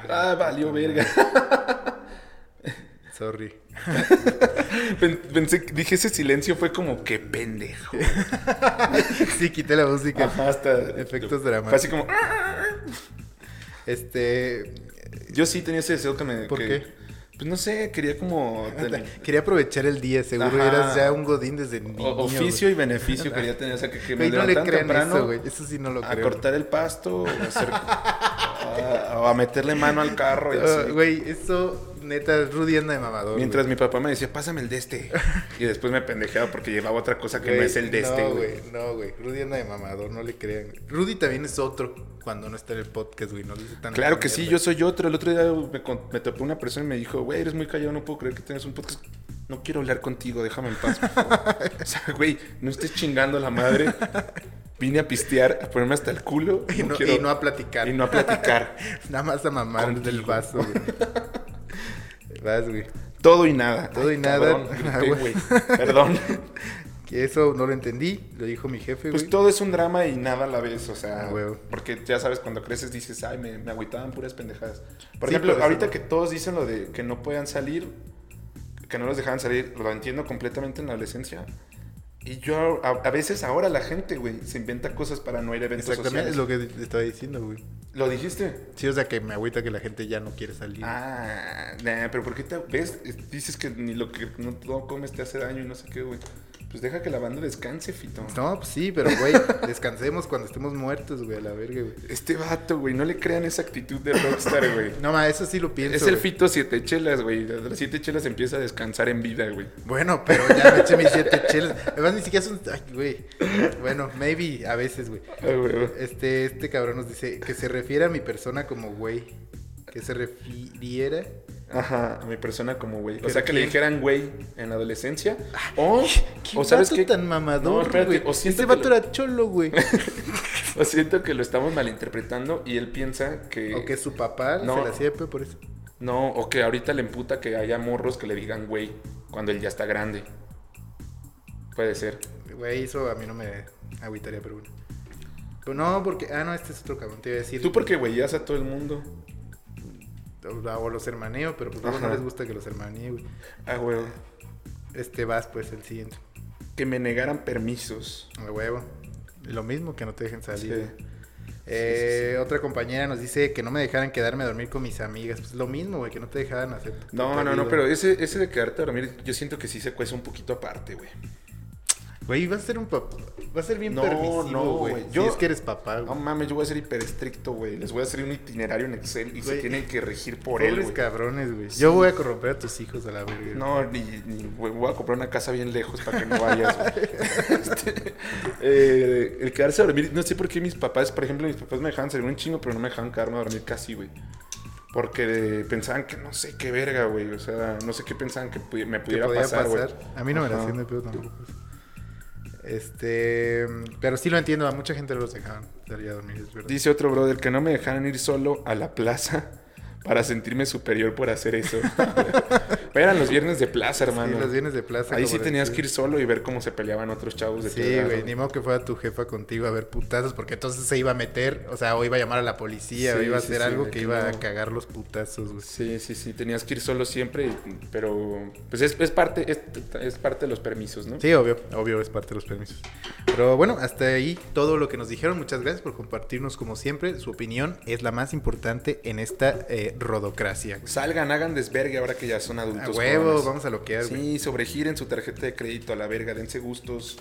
Ah, valió verga. [LAUGHS] Sorry. [LAUGHS] Pen- Pensé, dije ese silencio fue como que pendejo. [LAUGHS] sí, quité la música. Ajá, hasta Efectos Fue dramáticos. así como. Este. Yo sí tenía ese deseo que me. ¿Por que- qué? Pues no sé, quería como. tener- Quería aprovechar el día, seguro Ajá. eras ya un godín desde niño. o- oficio y beneficio quería tener. O sea, que, que me no le crean temprano eso, güey. Eso sí no lo a creo. cortar el pasto o a, hacer- [LAUGHS] a- o a meterle mano al carro y Ah, así. Güey, eso, neta, Rudy anda de mamador. Mientras güey. mi papá me decía, pásame el de este. [LAUGHS] Y después me pendejeaba porque llevaba otra cosa que no es el de este, No, güey. güey, no, güey. Rudy anda de mamador, no le crean. Rudy también es otro cuando no está en el podcast, güey. No dice tan Claro que sí, yo soy otro. El otro día me, me topé una persona y me dijo, güey, eres muy callado, no puedo creer que tengas un podcast. No quiero hablar contigo, déjame en paz. por favor". [LAUGHS] o sea, güey, no estés chingando a la madre. Vine a pistear, a ponerme hasta el culo. Y no, quiero- y no a platicar. y no a platicar. [LAUGHS] Nada más a mamar Contigo. del vaso, güey. Vas, güey. Todo y nada. Todo y Ay, nada. cabrón, [LAUGHS] grité, güey. Perdón. [LAUGHS] Que eso no lo entendí, lo dijo mi jefe, güey. Pues todo es un drama y nada a la vez, o sea, Ah, porque ya sabes, cuando creces dices, ay, me, me agüitaban puras pendejadas. Por Sí, ejemplo, ahorita que todos dicen lo de que no puedan salir, que no los dejaban salir, lo entiendo completamente en la adolescencia. Y yo, a, a veces ahora la gente, güey, se inventa cosas para no ir a eventos Exactamente, es lo que te estaba diciendo, güey. ¿Lo dijiste? Sí, o sea que me agüita que la gente ya no quiere salir. Ah, nah, pero ¿por qué te ves? Es- Dices que ni lo que no, no comes te hace daño y no sé qué, güey. Pues deja que la banda descanse, Fito. No, pues sí, pero güey, [LAUGHS] descansemos cuando estemos muertos, güey, a la verga, güey. Este vato, güey, no le crean esa actitud de rockstar, güey. No, ma, eso sí lo pienso. Es el güey. Fito siete chelas, güey. De las siete chelas empieza a descansar en vida, güey. Bueno, pero ya me eché mis siete chelas. Además, ni siquiera son. Ay, güey. Bueno, maybe a veces, güey. Ah, güey. Este, este cabrón nos dice que se refiere a mi persona como güey. Que se refiriera. Ajá, a mi persona como güey. O ¿Pero sea, que le dijeran güey en la adolescencia. O, ¿Qué o sabes qué. tan mamador, No, espérate, güey? o siento Este vato lo- era cholo, güey. [LAUGHS] O siento que lo estamos malinterpretando y él piensa que. o que su papá No. se la pedo por eso. No, o que ahorita le emputa que haya morros que le digan güey cuando él ya está grande. Puede ser. Güey, eso a mí no me agüitaría, pero bueno. Pero no, porque. Ah, no, este es otro cabrón. Te iba a decir. Tú porque güeyas a todo el mundo. O, los hermaneo, pero pues luego no Ajá. les gusta que los hermanee, güey. Ah, güey. Este vas, pues, el siguiente. Que me negaran permisos. A huevo. Lo mismo que no te dejen salir. Sí. Eh, Sí, sí, sí. Otra compañera nos dice que no me dejaran quedarme a dormir con mis amigas. Pues lo mismo, güey, que no te dejaran hacer. No, no, no, pero ese, ese de quedarte a dormir, yo siento que sí se cuece un poquito aparte, güey. Güey, va a ser un papá. Va a ser bien No, permisivo, no, güey. Si es que eres papá, No güey. mames, yo voy a ser hiper estricto, güey. Les voy a hacer un itinerario en Excel y se tienen que regir por él, güey. cabrones, güey. Sí. Yo voy a corromper a tus hijos a la verga. No, ni, ni güey, voy a comprar una casa bien lejos para que no vayas. güey. [LAUGHS] Este, eh, el quedarse a dormir, no sé por qué mis papás, por ejemplo, mis papás me dejaban salir un chingo, pero no me dejaban quedarme a dormir casi, güey. Porque pensaban que no sé qué verga, güey. O sea, no sé qué pensaban que me pudiera podía pasar, güey. A mí no me la hacían de pedo tampoco. pues. Este. Pero sí lo entiendo. A mucha gente los dejaban a dormir, es. Dice otro brother que no me dejaran ir solo a la plaza para sentirme superior por hacer eso. [LAUGHS] Pero eran los viernes de plaza, hermano. Sí, los viernes de plaza. Ahí sí tenías que ir solo y ver cómo se peleaban otros chavos de Sí, güey, ni modo que fuera tu jefa contigo a ver putazos, porque entonces se iba a meter, o sea, o iba a llamar a la policía, o iba a hacer sí, algo que iba a cagar los putazos, güey. Sí, sí, sí, tenías que ir solo siempre, pero pues es, es parte es, es parte de los permisos, ¿no? Sí, obvio, obvio, es parte de los permisos. Pero bueno, hasta ahí todo lo que nos dijeron. Muchas gracias por compartirnos como siempre. Su opinión es la más importante en esta eh, rodocracia. güey. Salgan, hagan desvergue ahora que ya son A adultos. huevo, jóvenes. vamos a loquear, güey. Sí, sobregiren su tarjeta de crédito a la verga, dense gustos,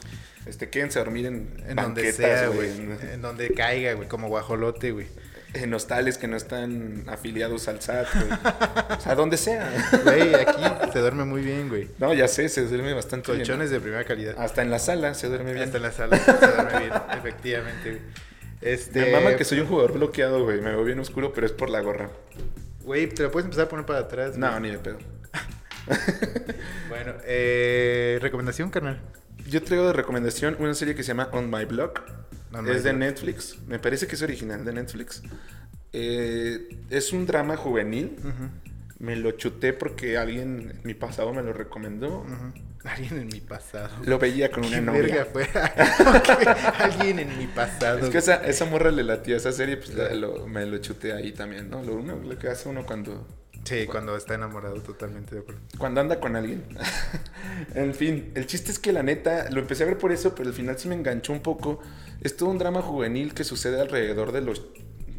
este, quédense a dormir en, En donde sea, güey, güey. en, En donde caiga, güey, como guajolote, güey. en hostales que no están afiliados al SAT, güey. o sea, donde sea. Güey, aquí se duerme muy bien, güey. No, ya sé, se duerme bastante bien. Colchones de primera calidad. Hasta en la sala se duerme bien. Hasta en la sala se duerme bien, efectivamente, güey. Este... Me mama que soy un jugador bloqueado, güey. Me veo bien oscuro, pero es por la gorra. Güey, te lo puedes empezar a poner para atrás. No, güey. ni de pedo. [LAUGHS] Bueno, eh, recomendación, carnal. Yo traigo de recomendación una serie que se llama On My Block. On My es de Block. Netflix. Me parece que es original de Netflix. Eh, es un drama juvenil. Me lo chuté porque alguien en mi pasado me lo recomendó. Alguien en mi pasado. Lo veía con una ¿Qué novia. verga fue? [LAUGHS] Alguien en mi pasado. Es que esa, esa morra le latía esa serie, pues la- lo- me lo chuté ahí también, ¿no? Lo, uno, lo que hace uno cuando, Sí, cuando está enamorado, totalmente de acuerdo. cuando anda con alguien. [LAUGHS] en fin, el chiste es que la neta, lo empecé a ver por eso, pero al final sí me enganchó un poco. Es todo un drama juvenil que sucede alrededor de los,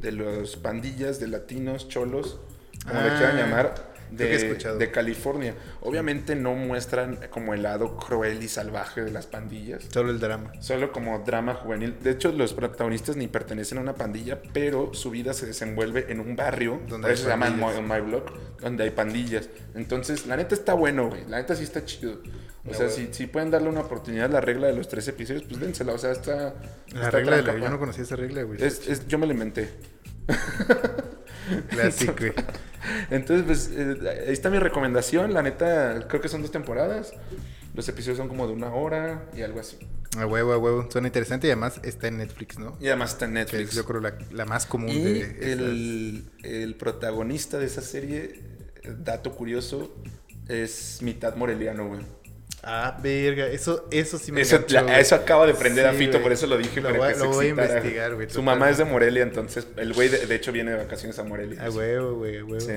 de los pandillas, de latinos, cholos, como le Ah, quieran llamar, creo que he de, de California. Obviamente no muestran como el lado cruel y salvaje de las pandillas. Solo el drama. Solo como drama juvenil. De hecho, los protagonistas ni pertenecen a una pandilla, pero su vida se desenvuelve en un barrio, Donde eso se llama pandillas. My, My Block, donde hay pandillas. Entonces, la neta está bueno, güey. La neta sí está chido. O Ya, sea, si, si pueden darle una oportunidad a la regla de los tres episodios, pues dénsela. O sea, está. La está regla de la... Yo no conocía esa regla, güey. Es- es- yo me la inventé. [LAUGHS] [LAUGHS] Clásico, güey. Entonces, pues, eh, ahí está mi recomendación. La neta, creo que son dos temporadas. Los episodios son como de una hora y algo así. A huevo, a huevo. Suena interesante y además está en Netflix, ¿no? Y además está en Netflix. es, yo creo, la, la más común Y de esas. el, el protagonista de esa serie, dato curioso, es mitad moreliano, güey. Ah, verga. Eso, eso sí me Eso, la- güey. eso acaba de prender a Fito, güey. por eso lo dije. Lo para voy se voy a investigar, güey, Su mamá es de. Morelia, entonces el güey de, de hecho viene de vacaciones a Morelia. A huevo, güey, a huevo. Sí.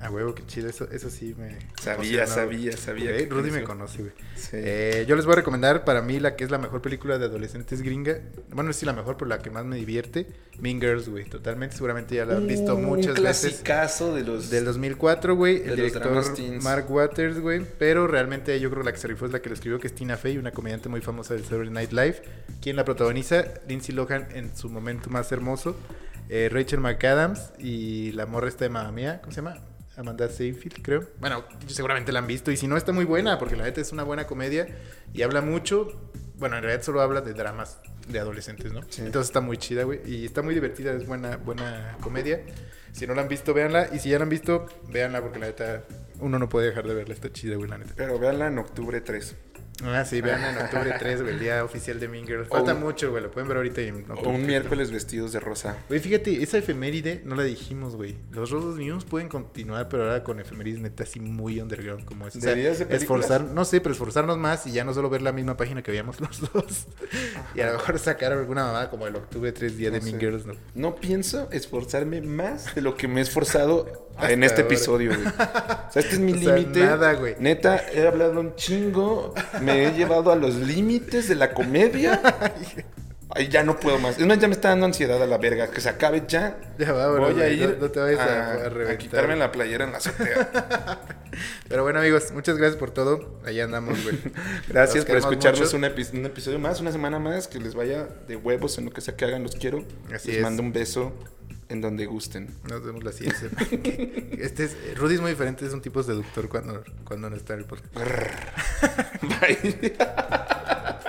A huevo, qué chido. Eso, eso sí me. Sabía, emocionó. sabía, sabía. Rudy me conoce, güey. Sí. Eh, yo les voy a recomendar para mí la que es la mejor película de adolescentes gringa. Bueno, sí, la mejor, pero la que más me divierte. Mean Girls, güey. Totalmente, seguramente ya la han visto Un muchas veces. clasicazo de los... Del 2004, güey. de El director. Mark Waters, güey. Pero realmente yo creo que la que se rifó es la que lo escribió, que es Tina Fey, una comediante muy famosa del Saturday Night Live. Quien la protagoniza, Lindsay Lohan en su momento más hermoso. eh, Rachel McAdams y la morra esta de Mamma Mía, ¿cómo se llama? Amanda Seyfield, creo. Bueno, seguramente la han visto. Y si no, está muy buena, porque la neta es una buena comedia y habla mucho. Bueno, en realidad solo habla de dramas de adolescentes, ¿no? Sí. Entonces está muy chida, güey. Y está muy divertida, es buena, buena comedia. Si no la han visto, véanla. Y si ya la han visto, véanla, porque la neta, uno no puede dejar de verla. Está chida, güey, la neta. Pero véanla en octubre 3. Ah, sí, véanla en octubre 3, güey, el día oficial de Mean Girls. Falta un- mucho, güey, lo pueden ver ahorita. En O un miércoles vestidos de rosa. Güey, fíjate, esa efeméride no la dijimos, güey. Los Rodos News pueden continuar, pero ahora con efemérides neta así muy underground como es. O sea, esforzar, no sé, pero esforzarnos más y ya no solo ver la misma página que veíamos los dos. y a lo mejor sacar alguna mamada como el octubre 3 día de No Mean sé. Girls, ¿no? No pienso esforzarme más de lo que me he esforzado [LAUGHS] en este ahora. episodio, güey. O sea, este es mi [LAUGHS] límite. nada, güey. Neta, he hablado un chingo. Me he llevado a los límites de la comedia. Ay, ya no puedo más. Es más, ya me está dando ansiedad a la verga. Que se acabe ya. Ya va, bro, Voy a ir no- no te vayas a- a, reventar. a quitarme la playera en la azotea. [LAUGHS] Pero bueno, amigos, muchas gracias por todo. Allá andamos, güey. [LAUGHS] Gracias por escucharnos un, epi- un episodio más, una semana más. Que les vaya de huevos en lo que sea que hagan. Los quiero. Así les es. mando un beso en donde gusten. Nos vemos la siguiente semana. [LAUGHS] Este es, Rudy es muy diferente, es un tipo seductor cuando, cuando no está en el podcast. [LAUGHS] Bye. [LAUGHS]